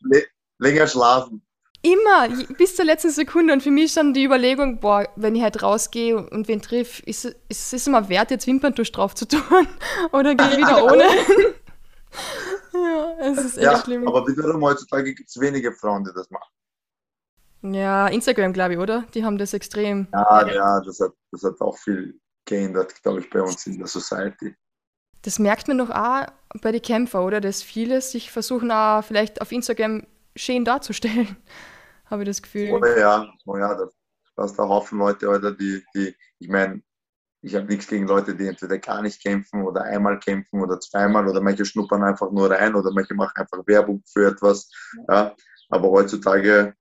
länger schlafen. Immer, bis zur letzten Sekunde. Und für mich ist dann die Überlegung, boah, wenn ich halt rausgehe und wen triff, ist, ist es immer wert, jetzt Wimperntusch drauf zu tun? *laughs* Oder gehe ich wieder ohne? *laughs* ja, es ist echt ja, schlimm. Aber wiederum heutzutage gibt es wenige Frauen, die das machen. Ja, Instagram, glaube ich, oder? Die haben das extrem. Ja, ja, das hat, das hat auch viel geändert, glaube ich, bei uns in der Society. Das merkt man doch auch bei den Kämpfern, oder? Dass viele sich versuchen, auch vielleicht auf Instagram schön darzustellen *laughs* habe ich das Gefühl. Oh ja, oh ja, da hast ein Haufen Leute, Alter, die, die ich meine, ich habe nichts gegen Leute, die entweder gar nicht kämpfen oder einmal kämpfen oder zweimal oder manche schnuppern einfach nur rein oder manche machen einfach Werbung für etwas. Ja. Aber heutzutage,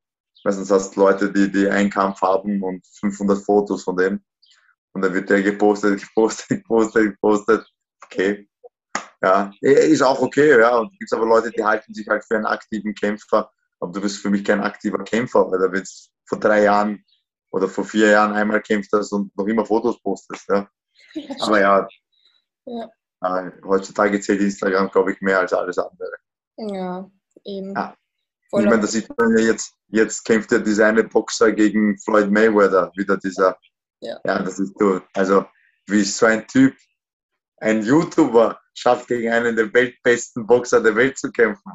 meistens hast du Leute, die, die einen Kampf haben und 500 Fotos von dem und dann wird der gepostet, *laughs* gepostet, gepostet, gepostet. Okay. Ja, ist auch okay, ja. Und gibt aber Leute, die halten sich halt für einen aktiven Kämpfer aber du bist für mich kein aktiver Kämpfer, weil du jetzt vor drei Jahren oder vor vier Jahren einmal kämpft hast und noch immer Fotos postest. Ja. ja Aber ja, ja. Äh, heutzutage zählt Instagram, glaube ich, mehr als alles andere. Ja, eben. Ja. Ich meine, das sieht man ja jetzt, jetzt kämpft ja dieser eine Boxer gegen Floyd Mayweather, wieder dieser, ja, ja das ist du. Also, wie so ein Typ, ein YouTuber schafft gegen einen der weltbesten Boxer der Welt zu kämpfen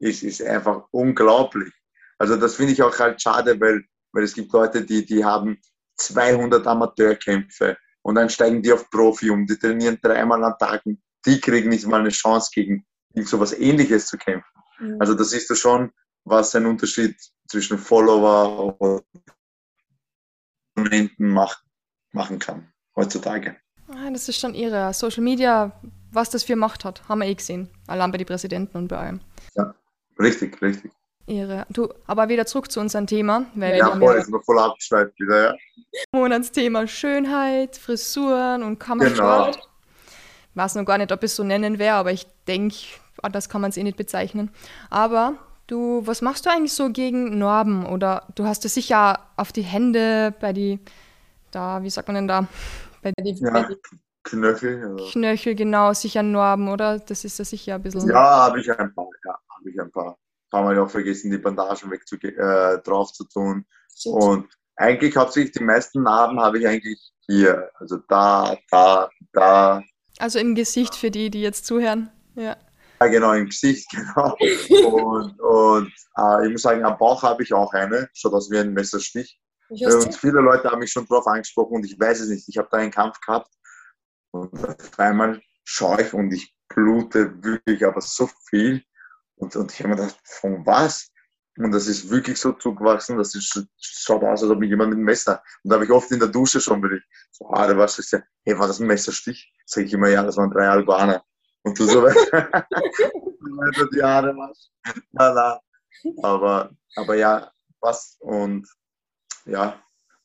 ist, ist einfach unglaublich. Also das finde ich auch halt schade, weil, weil es gibt Leute, die, die haben 200 Amateurkämpfe und dann steigen die auf Profi um, die trainieren dreimal am Tag und die kriegen nicht mal eine Chance gegen so was ähnliches zu kämpfen. Mhm. Also da siehst du schon, was ein Unterschied zwischen Follower und Abonnenten macht, machen kann heutzutage. Ah, das ist schon irre. Social Media, was das für Macht hat, haben wir eh gesehen. Allein bei den Präsidenten und bei allem. Ja, richtig, richtig. Ihre. Du, aber wieder zurück zu unserem Thema. Weil ja, voll, ist voll abgeschweift wieder, ja. Monatsthema Schönheit, Frisuren und Kammersport. Genau. Ich weiß noch gar nicht, ob ich es so nennen werde, aber ich denke, das kann man es eh nicht bezeichnen. Aber du, was machst du eigentlich so gegen Norben? Oder du hast es sicher auf die Hände bei die, da, wie sagt man denn da? Bei die, ja, Knöchel. Also. Knöchel, genau, sicher Norben, oder? Das ist ja sicher ein bisschen. Ja, habe ich ein paar, ja, habe ich ein paar haben wir ja auch vergessen, die Bandagen weg zu, äh, drauf zu tun. Und eigentlich hauptsächlich die meisten Narben habe ich eigentlich hier. Also da, da, da. Also im Gesicht für die, die jetzt zuhören. Ja. Ja, genau, im Gesicht, *laughs* genau. und und äh, ich muss sagen, am Bauch habe ich auch eine, schaut aus wie ein Messerstich. Und viele Leute haben mich schon darauf angesprochen und ich weiß es nicht. Ich habe da einen Kampf gehabt und auf einmal schaue ich und ich blute wirklich aber so viel. Und, und ich habe mir gedacht, von was? Und das ist wirklich so zugewachsen, dass es schaut aus, als ob mich jemand mit einem Messer. Und da habe ich oft in der Dusche schon, wenn so Haare wasche, ich hey, war das ein Messerstich? Sag ich immer, ja, das waren drei Albaner. Und du so *laughs* weiter. die Haare waschst. Na, na. Aber, aber ja, was und ja,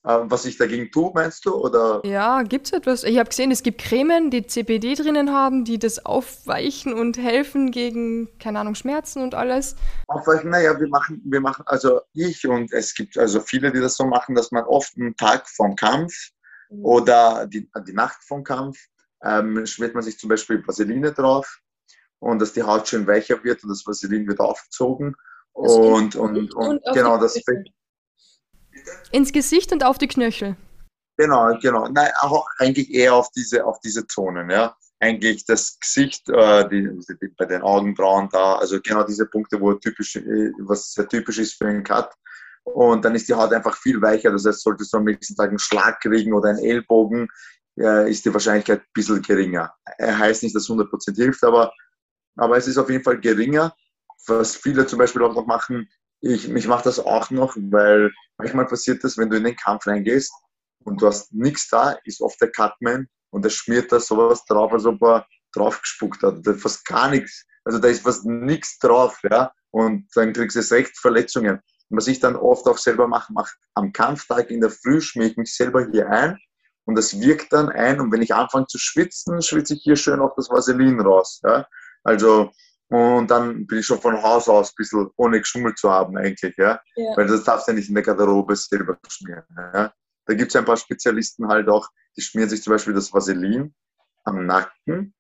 ähm, was ich dagegen tue, meinst du? Oder? Ja, gibt es etwas? Ich habe gesehen, es gibt Cremen, die CBD drinnen haben, die das aufweichen und helfen gegen, keine Ahnung, Schmerzen und alles. Aufweichen, naja, wir machen, wir machen, also ich und es gibt also viele, die das so machen, dass man oft einen Tag vom Kampf mhm. oder die, die Nacht vom Kampf ähm, schmiert man sich zum Beispiel Vaseline drauf und dass die Haut schön weicher wird und das Vaseline wird aufgezogen. Und, und, und, und, genau, das fängt ins Gesicht und auf die Knöchel. Genau, genau. Nein, auch eigentlich eher auf diese, auf diese Zonen, ja. Eigentlich das Gesicht, äh, die, die, bei den Augenbrauen da, also genau diese Punkte, wo typisch, äh, was sehr typisch ist für einen Cut. Und dann ist die Haut einfach viel weicher. Das heißt, solltest du am nächsten Tag einen Schlag kriegen oder einen Ellbogen, äh, ist die Wahrscheinlichkeit ein bisschen geringer. Er heißt nicht, dass 100% hilft, aber, aber es ist auf jeden Fall geringer. Was viele zum Beispiel auch noch machen, ich, mich macht das auch noch, weil manchmal passiert das, wenn du in den Kampf reingehst und du hast nichts da, ist oft der Cutman und der schmiert da sowas drauf, als ob er draufgespuckt hat. Da ist fast gar nichts. Also da ist fast nichts drauf, ja. Und dann kriegst du recht Verletzungen. Und was ich dann oft auch selber mache, mache am Kampftag in der Früh schmier ich mich selber hier ein und das wirkt dann ein. Und wenn ich anfange zu schwitzen, schwitze ich hier schön auch das Vaseline raus. Ja? Also und dann bin ich schon von Haus aus ein bisschen ohne geschummelt zu haben eigentlich, ja. ja. Weil das darfst du ja nicht in der Garderobe selber schmieren. Ja? Da gibt es ein paar Spezialisten halt auch, die schmieren sich zum Beispiel das Vaseline am Nacken,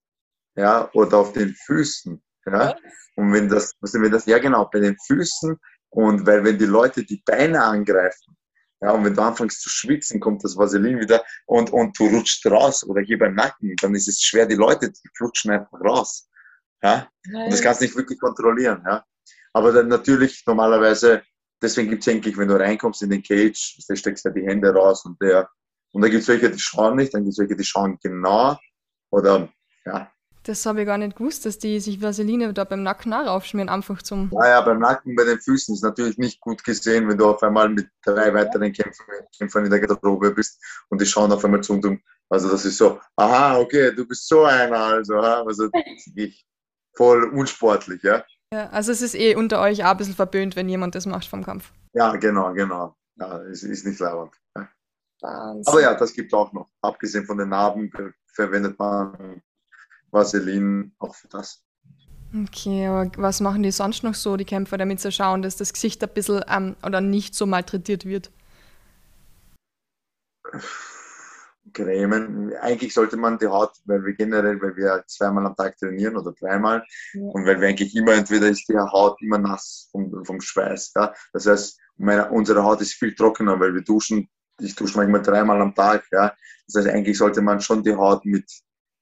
ja, oder auf den Füßen, ja. Und wenn das, wenn das, ja genau, bei den Füßen und weil wenn die Leute die Beine angreifen, ja, und wenn du anfängst zu schwitzen, kommt das Vaseline wieder und, und du rutschst raus oder hier beim Nacken, dann ist es schwer, die Leute, die flutschen einfach raus. Ja? Und das kannst du nicht wirklich kontrollieren. Ja? Aber dann natürlich normalerweise, deswegen gibt es eigentlich, wenn du reinkommst in den Cage, da steckst du die Hände raus und der, und da gibt es welche, die schauen nicht, dann gibt es welche, die schauen genau. Oder ja. Das habe ich gar nicht gewusst, dass die sich Vaseline da beim Nacken auch aufschmieren, einfach zum. Naja, beim Nacken, bei den Füßen ist natürlich nicht gut gesehen, wenn du auf einmal mit drei weiteren Kämpfern, Kämpfern in der Garderobe bist und die schauen auf einmal zu und also das ist so, aha, okay, du bist so einer, also, also ich voll unsportlich, ja. Ja, also es ist eh unter euch auch ein bisschen verböhnt, wenn jemand das macht vom Kampf. Ja, genau, genau. Ja, es ist nicht leibend. Ja. Aber ja, das gibt es auch noch. Abgesehen von den Narben verwendet man Vaseline auch für das. Okay, aber was machen die sonst noch so, die Kämpfer, damit sie schauen, dass das Gesicht ein bisschen ähm, oder nicht so malträtiert wird? Cremen. Eigentlich sollte man die Haut, weil wir generell, weil wir zweimal am Tag trainieren oder dreimal ja. und weil wir eigentlich immer, entweder ist die Haut immer nass vom, vom Schweiß. Ja? Das heißt, meine, unsere Haut ist viel trockener, weil wir duschen, ich dusche manchmal dreimal am Tag. Ja? Das heißt, eigentlich sollte man schon die Haut mit,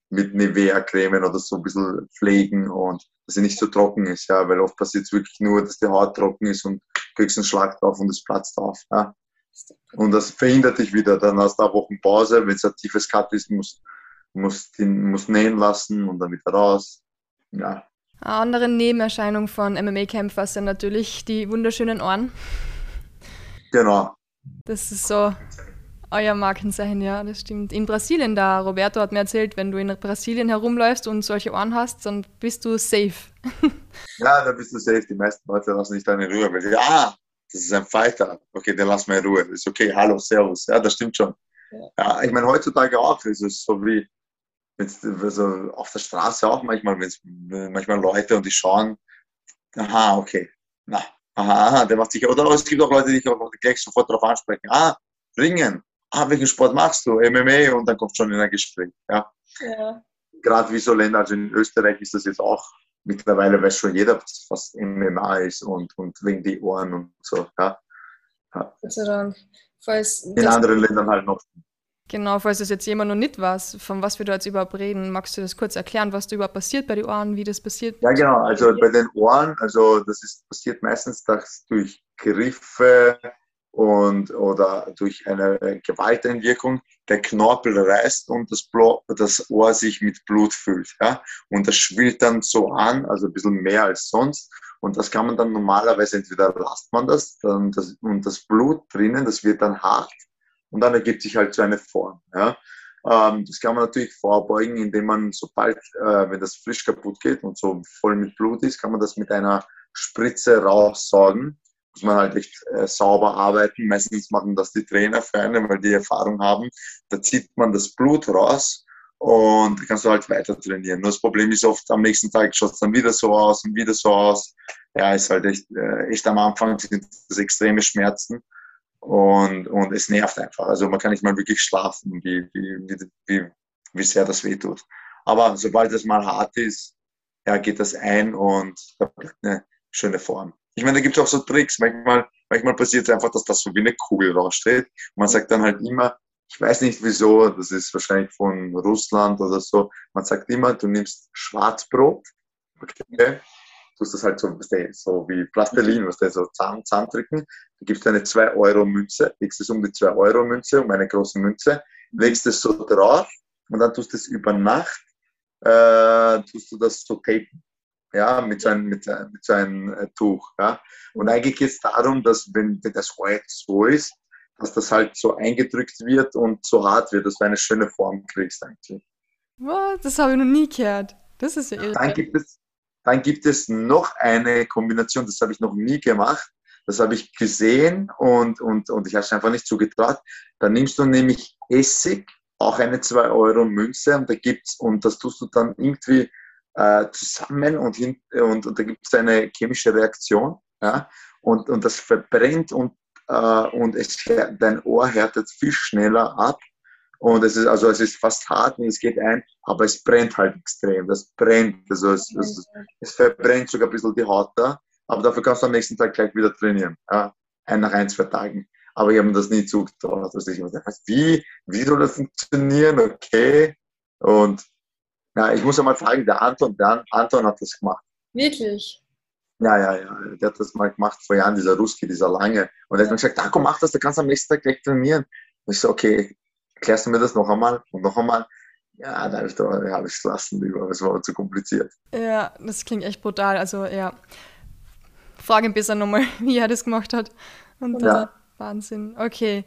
mit Nivea cremen oder so ein bisschen pflegen und dass sie nicht so trocken ist, ja, weil oft passiert es wirklich nur, dass die Haut trocken ist und kriegst einen Schlag drauf und es platzt auf. Ja? Und das verhindert dich wieder. Dann hast du eine Woche Pause. Wenn es ein tiefes Cut ist, musst du musst nähen lassen und dann wieder raus. Ja, Eine andere Nebenerscheinung von MMA-Kämpfer sind natürlich die wunderschönen Ohren. Genau. Das ist so euer Markenzeichen, ja, das stimmt. In Brasilien, da Roberto hat mir erzählt, wenn du in Brasilien herumläufst und solche Ohren hast, dann bist du safe. *laughs* ja, dann bist du safe. Die meisten Leute lassen Ruhe, weil sie, ah, das ist ein Fighter. Okay, den lass mal in Ruhe. Das ist okay, hallo, servus. Ja, das stimmt schon. Ja, ja ich meine, heutzutage auch ist es so wie also auf der Straße auch manchmal, wenn es manchmal Leute und die schauen, aha, okay, na, aha, aha, der macht sich, oder es gibt auch Leute, die dich auch gleich sofort darauf ansprechen, ah, Ringen, ah, welchen Sport machst du? MMA und dann kommt schon in ein Gespräch. Ja. ja. Gerade wie so Länder, also in Österreich ist das jetzt auch mittlerweile weiß schon jeder, was MMA ist und, und wegen die Ohren und so. Ja. ja. Gott sei Dank. Falls in anderen Ländern halt noch. Genau, falls es jetzt jemand noch nicht weiß, von was wir da jetzt überhaupt reden, magst du das kurz erklären, was da überhaupt passiert bei den Ohren, wie das passiert? Ja, genau. Also bei den Ohren, also das ist passiert meistens dass durch Griffe, und, oder durch eine Gewalteinwirkung der Knorpel reißt und das, Blo das Ohr sich mit Blut füllt. Ja? Und das schwillt dann so an, also ein bisschen mehr als sonst. Und das kann man dann normalerweise, entweder lasst man das, dann das und das Blut drinnen, das wird dann hart und dann ergibt sich halt so eine Form. Ja? Ähm, das kann man natürlich vorbeugen, indem man sobald, äh, wenn das frisch kaputt geht und so voll mit Blut ist, kann man das mit einer Spritze raussaugen muss man halt echt äh, sauber arbeiten. Meistens machen das die Trainer für einen, weil die Erfahrung haben. Da zieht man das Blut raus und kannst du halt weiter trainieren. Nur das Problem ist oft, am nächsten Tag schaut es dann wieder so aus und wieder so aus. Ja, ist halt echt, äh, echt am Anfang sind das extreme Schmerzen und, und es nervt einfach. Also man kann nicht mal wirklich schlafen, wie, wie, wie, wie sehr das wehtut. Aber sobald es mal hart ist, ja, geht das ein und da bleibt eine schöne Form. Ich meine, da gibt es auch so Tricks. Manchmal, manchmal passiert es einfach, dass das so wie eine Kugel raussteht. Man sagt dann halt immer, ich weiß nicht wieso, das ist wahrscheinlich von Russland oder so. Man sagt immer, du nimmst Schwarzbrot, okay, tust das halt so, so wie Plastilin, was der so Zahn, Zahntricken. Du gibst eine 2-Euro-Münze, legst es um die 2-Euro-Münze, um eine große Münze, legst es so drauf und dann tust du es über Nacht, äh, tust du das so tapen ja, mit so einem, mit, mit so einem äh, Tuch. Ja. Und eigentlich geht es darum, dass wenn, wenn das Holz so ist, dass das halt so eingedrückt wird und so hart wird, dass du eine schöne Form kriegst eigentlich. Was? Das habe ich noch nie gehört. Das ist ja irre. Dann gibt es, dann gibt es noch eine Kombination, das habe ich noch nie gemacht. Das habe ich gesehen und, und, und ich habe es einfach nicht zugetraut. Da nimmst du nämlich Essig, auch eine 2-Euro-Münze und da gibt's, und das tust du dann irgendwie äh, zusammen und, hin, und, und da gibt es eine chemische Reaktion ja, und, und das verbrennt und, äh, und es, dein Ohr härtet viel schneller ab und es ist also es ist fast hart und es geht ein, aber es brennt halt extrem. Das brennt, also es, es, es verbrennt sogar ein bisschen die Haut da, aber dafür kannst du am nächsten Tag gleich wieder trainieren, ja, ein nach ein, zwei Tagen. Aber ich habe mir das nie zugetraut. Also ich habe gedacht, wie, wie soll das funktionieren? Okay. Und ja, ich muss ja mal fragen, der Anton, der Anton hat das gemacht. Wirklich? Ja, ja, ja. Der hat das mal gemacht vor Jahren, dieser Ruski, dieser lange. Und er hat mir gesagt, ah, komm, mach das, du kannst am nächsten Tag gleich trainieren. Und ich so, okay, erklärst du mir das noch einmal und noch einmal? Ja, da habe ich, ich es lassen lieber, es war zu kompliziert. Ja, das klingt echt brutal. Also, ja. Frage ein bisschen nochmal, *laughs* wie er das gemacht hat. Und ja. Wahnsinn. Okay.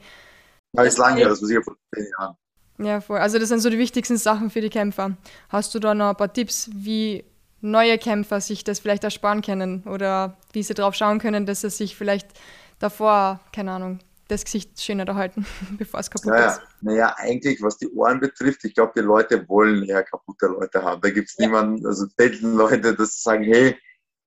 Ja, ist lange her, das war sicher vor zehn Jahren. Ja, voll. Also das sind so die wichtigsten Sachen für die Kämpfer. Hast du da noch ein paar Tipps, wie neue Kämpfer sich das vielleicht ersparen können oder wie sie drauf schauen können, dass sie sich vielleicht davor, keine Ahnung, das Gesicht schöner erhalten, *laughs* bevor es kaputt naja, ist? Naja, eigentlich, was die Ohren betrifft, ich glaube, die Leute wollen eher kaputte Leute haben. Da gibt es ja. niemanden, also selten Leute, die sagen, hey,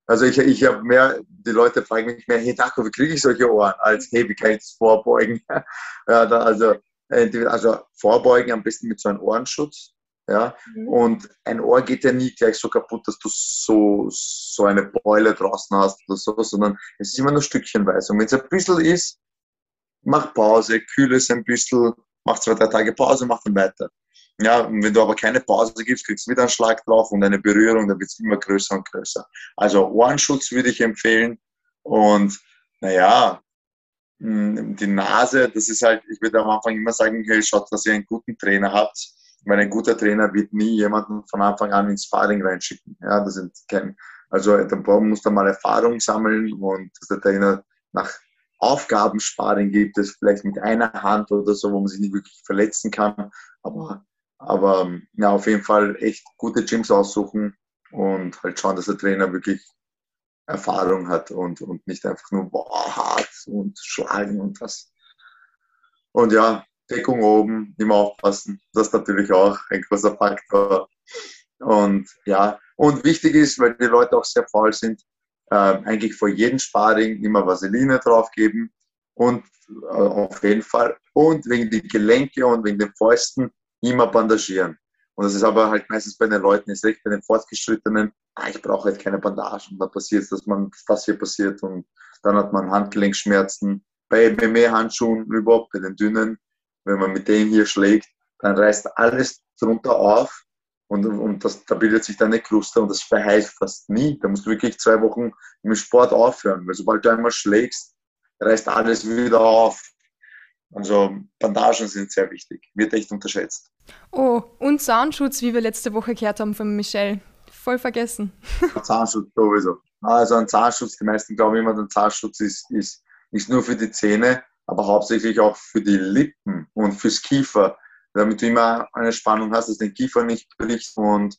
also ich, ich habe mehr, die Leute fragen mich mehr, hey Daco, wie kriege ich solche Ohren, als hey, wie kann ich das vorbeugen? *laughs* ja, da, also also vorbeugen am besten mit so einem Ohrenschutz. Ja? Mhm. Und ein Ohr geht ja nie gleich so kaputt, dass du so, so eine Beule draußen hast oder so, sondern es ist immer nur stückchenweise. Und wenn es ein bisschen ist, mach Pause, kühle es ein bisschen, mach zwei, drei Tage Pause, mach dann weiter. Ja, und wenn du aber keine Pause gibst, kriegst du wieder einen Schlag drauf und eine Berührung, dann wird es immer größer und größer. Also Ohrenschutz würde ich empfehlen. Und naja, die Nase, das ist halt, ich würde am Anfang immer sagen, hey, schaut, dass ihr einen guten Trainer habt. weil ein guter Trainer wird nie jemanden von Anfang an ins Sparring reinschicken. Ja, das sind kein, also der muss da mal Erfahrung sammeln und dass der Trainer nach Aufgabensparring gibt es vielleicht mit einer Hand oder so, wo man sich nicht wirklich verletzen kann. Aber, aber ja, auf jeden Fall echt gute Gyms aussuchen und halt schauen, dass der Trainer wirklich Erfahrung hat und, und nicht einfach nur boah, hart und schlagen und was. Und ja, Deckung oben, immer aufpassen. Das ist natürlich auch ein großer Faktor. Und ja, und wichtig ist, weil die Leute auch sehr faul sind, äh, eigentlich vor jedem Sparring immer Vaseline draufgeben und äh, auf jeden Fall. Und wegen die Gelenke und wegen den Fäusten immer bandagieren. Und das ist aber halt meistens bei den Leuten, ist recht bei den Fortgeschrittenen, ah, ich brauche halt keine Bandagen. Da passiert es, dass man das hier passiert und dann hat man Handgelenkschmerzen. Bei MMA-Handschuhen überhaupt, bei den dünnen, wenn man mit denen hier schlägt, dann reißt alles drunter auf und, und das, da bildet sich dann eine Kruste und das verheilt fast nie. Da musst du wirklich zwei Wochen im Sport aufhören, weil sobald du einmal schlägst, reißt alles wieder auf. Also Bandagen sind sehr wichtig, wird echt unterschätzt. Oh, und Zahnschutz, wie wir letzte Woche gehört haben von Michelle. Voll vergessen. *laughs* Zahnschutz sowieso. Also ein Zahnschutz, die meisten glauben immer, ein Zahnschutz ist, ist, ist nur für die Zähne, aber hauptsächlich auch für die Lippen und fürs Kiefer, damit du immer eine Spannung hast, dass den Kiefer nicht brichst und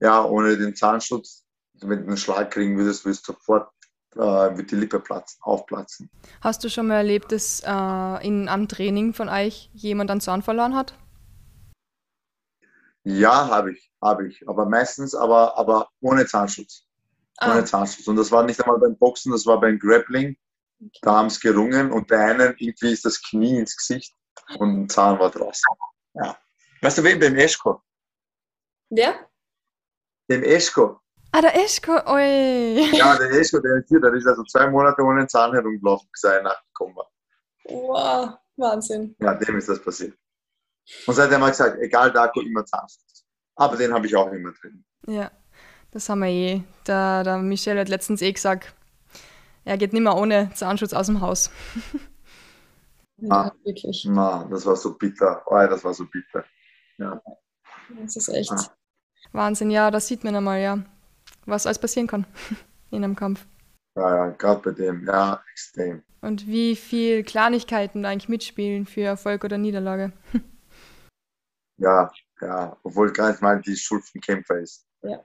ja, ohne den Zahnschutz, wenn du einen Schlag kriegen würdest, würdest du sofort äh, wird die Lippe platzen, aufplatzen. Hast du schon mal erlebt, dass äh, in einem Training von euch jemand einen Zahn verloren hat? Ja, habe ich, habe ich. Aber meistens aber, aber ohne Zahnschutz. Ah. Ohne Zahnschutz. Und das war nicht einmal beim Boxen, das war beim Grappling. Okay. Da haben es gerungen und bei einem irgendwie ist das Knie ins Gesicht und ein Zahn war draußen. Ja. Weißt du wen? Beim Eschko. Wer? Dem Eschko. Ah, der Eschko, oi. Ja, der Eschko, der ist hier, der ist also zwei Monate ohne Zahn herumgelaufen, bis er nachgekommen war. Wow, Wahnsinn. Ja, dem ist das passiert. Und seitdem habe ich gesagt, egal Darko, immer Zahnschutz. Aber den habe ich auch immer drin. Ja, das haben wir eh. Der, der Michel hat letztens eh gesagt, er geht nicht mehr ohne Zahnschutz aus dem Haus. *laughs* ja, wirklich. Na, das war so bitter. Oh, das war so bitter. Ja. Das ist echt ah. Wahnsinn. Ja, das sieht man einmal, ja, was alles passieren kann *laughs* in einem Kampf. Ja, ja, gerade bei dem, ja, extrem. Und wie viel Kleinigkeiten eigentlich mitspielen für Erfolg oder Niederlage. *laughs* ja, ja, obwohl gar nicht mal die Schuld von Kämpfer ist. Ja.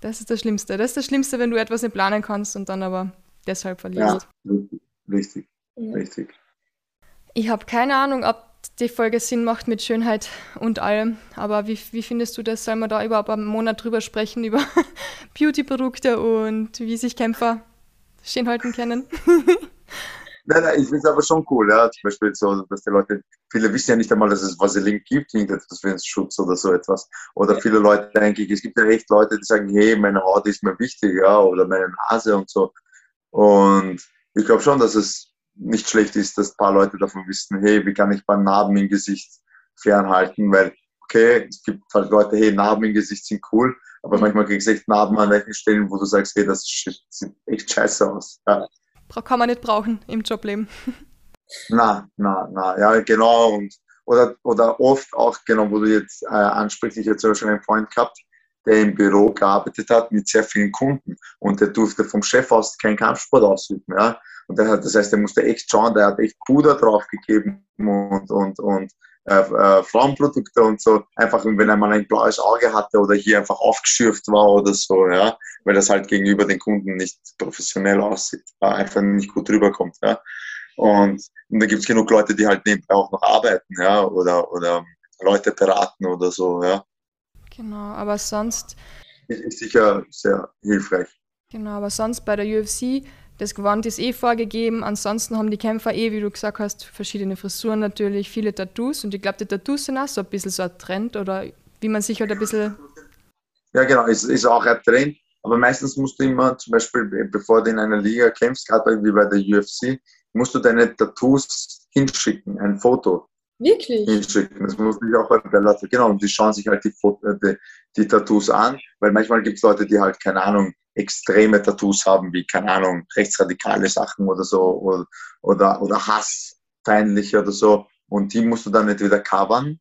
Das ist das Schlimmste. Das ist das Schlimmste, wenn du etwas nicht planen kannst und dann aber deshalb verlierst. Ja, richtig, ja. richtig. Ich habe keine Ahnung, ob die Folge Sinn macht mit Schönheit und allem, aber wie, wie findest du das? Sollen wir da überhaupt einen Monat drüber sprechen, über *laughs* Beauty-Produkte und wie sich Kämpfer schön halten können? *laughs* Nein, nein, ich finde es aber schon cool, ja. Zum Beispiel so, dass die Leute, viele wissen ja nicht einmal, dass es Vaseline gibt, Schutz oder so etwas. Oder viele Leute denke ich, es gibt ja echt Leute, die sagen, hey, meine Haut ist mir wichtig, ja, oder meine Nase und so. Und ich glaube schon, dass es nicht schlecht ist, dass ein paar Leute davon wissen, hey, wie kann ich bei Narben im Gesicht fernhalten, weil, okay, es gibt halt Leute, hey, Narben im Gesicht sind cool, aber mhm. manchmal kriegst du echt Narben an welchen Stellen, wo du sagst, hey, das sieht echt scheiße aus. Ja kann man nicht brauchen im Jobleben. Na, na, na, ja, genau. Und, oder, oder oft auch, genau, wo du jetzt äh, ansprichst, ich jetzt schon einen Freund gehabt, der im Büro gearbeitet hat mit sehr vielen Kunden und der durfte vom Chef aus keinen Kampfsport ausüben. Ja? Und der hat, das heißt, der musste echt schauen, der hat echt Puder draufgegeben und, und, und äh, äh, Frauenprodukte und so, einfach wenn mal ein blaues Auge hatte oder hier einfach aufgeschürft war oder so, ja, weil das halt gegenüber den Kunden nicht professionell aussieht, einfach nicht gut rüberkommt, ja. Und, und da gibt es genug Leute, die halt nebenbei auch noch arbeiten, ja, oder, oder Leute beraten oder so, ja. Genau, aber sonst. Ist sicher sehr hilfreich. Genau, aber sonst bei der UFC das Gewand ist eh vorgegeben. Ansonsten haben die Kämpfer eh, wie du gesagt hast, verschiedene Frisuren natürlich, viele Tattoos. Und ich glaube, die Tattoos sind auch so ein bisschen so ein Trend oder wie man sich halt ein bisschen. Ja, genau, es ist auch ein Trend. Aber meistens musst du immer, zum Beispiel, bevor du in einer Liga kämpfst, gerade wie bei der UFC, musst du deine Tattoos hinschicken, ein Foto. Wirklich? Hinschicken. Das muss ich auch bei der Leute, genau, und die schauen sich halt die, äh, die, die Tattoos an, weil manchmal gibt es Leute, die halt, keine Ahnung, extreme Tattoos haben, wie, keine Ahnung, rechtsradikale Sachen oder so, oder, oder, oder hassfeindliche oder so. Und die musst du dann entweder covern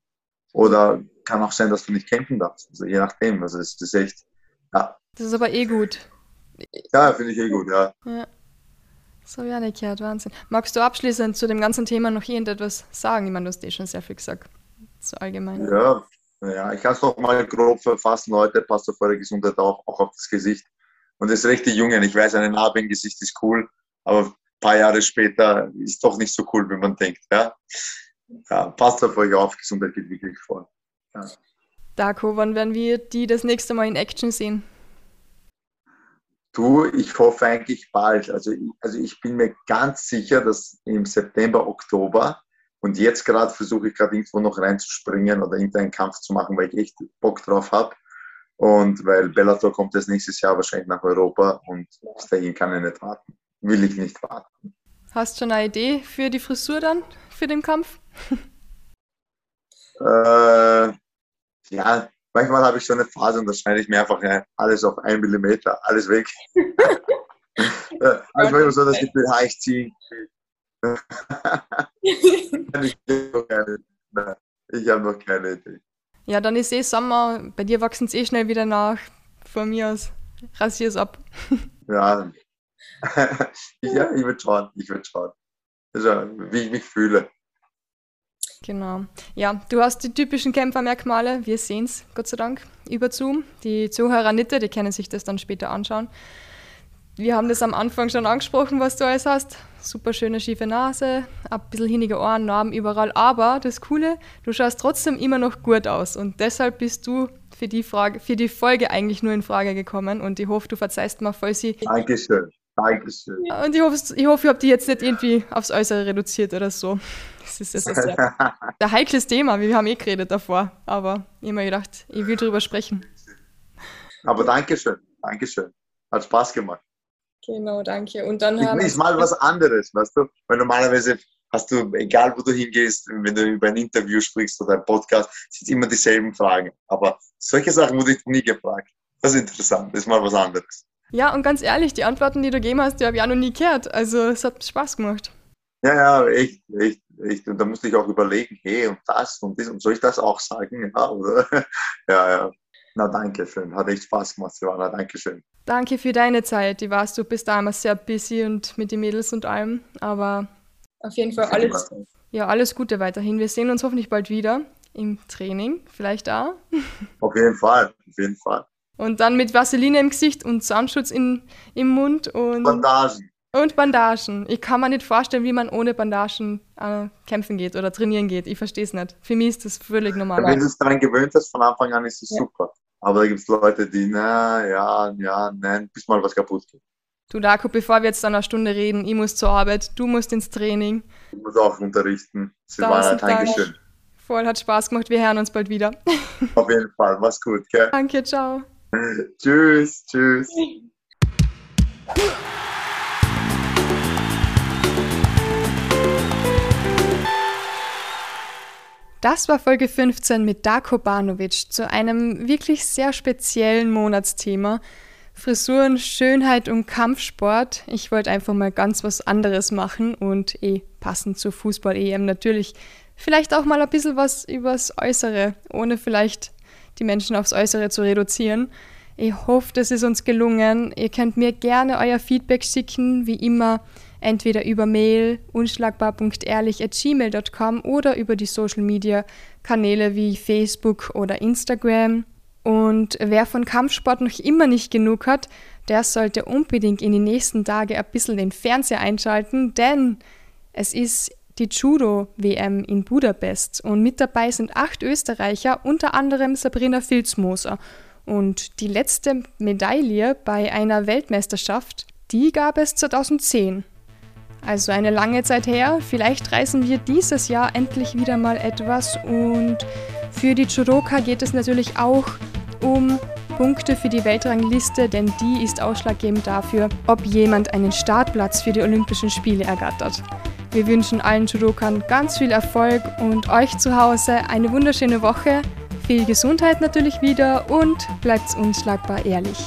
oder kann auch sein, dass du nicht kämpfen darfst. Also je nachdem. Also es ist echt, ja. Das ist aber eh gut. Ja, finde ich eh gut, ja. ja. So ja, nicht gehört, Wahnsinn. Magst du abschließend zu dem ganzen Thema noch irgendetwas sagen? Ich meine, du hast eh schon sehr viel gesagt. So allgemein. Ja, ja ich kann es noch mal grob verfassen. Heute passt auf eure Gesundheit auch, auch auf das Gesicht. Und das ist richtig jungen. Ich weiß, eine Narbe im Gesicht ist cool, aber ein paar Jahre später ist doch nicht so cool, wie man denkt. Ja, ja passt auf euch auf. Gesundheit geht wirklich vor. Ja. Darko, wann werden wir die das nächste Mal in Action sehen? Du, ich hoffe eigentlich bald. Also, also ich bin mir ganz sicher, dass im September, Oktober und jetzt gerade versuche ich gerade irgendwo noch reinzuspringen oder irgendeinen Kampf zu machen, weil ich echt Bock drauf habe. Und weil Bellator kommt jetzt nächstes Jahr wahrscheinlich nach Europa und bis dahin kann ich nicht warten. Will ich nicht warten. Hast du schon eine Idee für die Frisur dann, für den Kampf? äh, ja, manchmal habe ich so eine Phase und da schneide ich mir einfach alles auf einen Millimeter, alles weg. *laughs* also immer so das Gefühl, ha, ich ziehe. *laughs* *laughs* ich habe noch keine Idee. Ja, dann ist eh Sommer, bei dir wachsen es eh schnell wieder nach. Von mir aus, rasier es ab. *laughs* ja. *laughs* ja, ich würde schauen, ich würde schauen. Also, wie ich mich fühle. Genau. Ja, du hast die typischen Kämpfermerkmale. Wir sehen es, Gott sei Dank, über Zoom. Die Zuhörer nicht, die können sich das dann später anschauen. Wir haben das am Anfang schon angesprochen, was du alles hast. Super schöne schiefe Nase, ein bisschen hinige Ohren, Narben überall. Aber das Coole, du schaust trotzdem immer noch gut aus. Und deshalb bist du für die, Frage, für die Folge eigentlich nur in Frage gekommen. Und ich hoffe, du verzeihst mal, falls sie. Dankeschön. Dankeschön. Und ich hoffe, ich, hoffe, ich habe die jetzt nicht irgendwie aufs Äußere reduziert oder so. Das ist jetzt *laughs* ein sehr, heikles Thema, wir haben eh geredet davor, aber ich habe mir gedacht, ich will darüber sprechen. Aber Dankeschön, Dankeschön. Hat Spaß gemacht. Genau, danke. Und dann haben ist mal was anderes, weißt du? Weil normalerweise hast du, egal wo du hingehst, wenn du über ein Interview sprichst oder ein Podcast, sind immer dieselben Fragen. Aber solche Sachen wurde ich nie gefragt. Das ist interessant, das ist mal was anderes. Ja, und ganz ehrlich, die Antworten, die du gegeben hast, die habe ich auch noch nie gehört. Also es hat Spaß gemacht. Ja, ja, echt, echt, echt. Und da musste ich auch überlegen, hey, und das und das, und soll ich das auch sagen? Ja, oder? *laughs* ja, ja. Na, danke schön. Hat echt Spaß gemacht, Silvana. Danke schön. Danke für deine Zeit. Ich weiß, du bist damals sehr busy und mit den Mädels und allem. Aber auf jeden Fall alles, ja, alles Gute weiterhin. Wir sehen uns hoffentlich bald wieder im Training. Vielleicht auch. Auf jeden Fall. Auf jeden Fall. Und dann mit Vaseline im Gesicht und Zahnschutz in, im Mund und. Bandagen. Und Bandagen. Ich kann mir nicht vorstellen, wie man ohne Bandagen äh, kämpfen geht oder trainieren geht. Ich verstehe es nicht. Für mich ist das völlig normal. Wenn du es daran gewöhnt hast, von Anfang an ist es ja. super. Aber da gibt es Leute, die, na, ja, ja, nein, bis mal was kaputt geht. Du, Darko, bevor wir jetzt dann eine Stunde reden, ich muss zur Arbeit, du musst ins Training. Ich muss auch unterrichten. Silvana, Dankeschön. Voll, hat Spaß gemacht. Wir hören uns bald wieder. *laughs* Auf jeden Fall. Mach's gut, gell? Danke, ciao. *laughs* tschüss, tschüss. *laughs* Das war Folge 15 mit Darko Banovic zu einem wirklich sehr speziellen Monatsthema. Frisuren, Schönheit und Kampfsport. Ich wollte einfach mal ganz was anderes machen und eh passend zur Fußball-EM natürlich vielleicht auch mal ein bisschen was übers Äußere, ohne vielleicht die Menschen aufs Äußere zu reduzieren. Ich hoffe, das ist uns gelungen. Ihr könnt mir gerne euer Feedback schicken, wie immer, entweder über Mail unschlagbar.ehrlich.gmail.com oder über die Social Media Kanäle wie Facebook oder Instagram. Und wer von Kampfsport noch immer nicht genug hat, der sollte unbedingt in den nächsten Tagen ein bisschen den Fernseher einschalten, denn es ist die Judo-WM in Budapest und mit dabei sind acht Österreicher, unter anderem Sabrina Filzmoser. Und die letzte Medaille bei einer Weltmeisterschaft, die gab es 2010. Also eine lange Zeit her. Vielleicht reisen wir dieses Jahr endlich wieder mal etwas. Und für die Judoka geht es natürlich auch um Punkte für die Weltrangliste, denn die ist ausschlaggebend dafür, ob jemand einen Startplatz für die Olympischen Spiele ergattert. Wir wünschen allen Judokern ganz viel Erfolg und euch zu Hause eine wunderschöne Woche, viel Gesundheit natürlich wieder und bleibt unschlagbar ehrlich.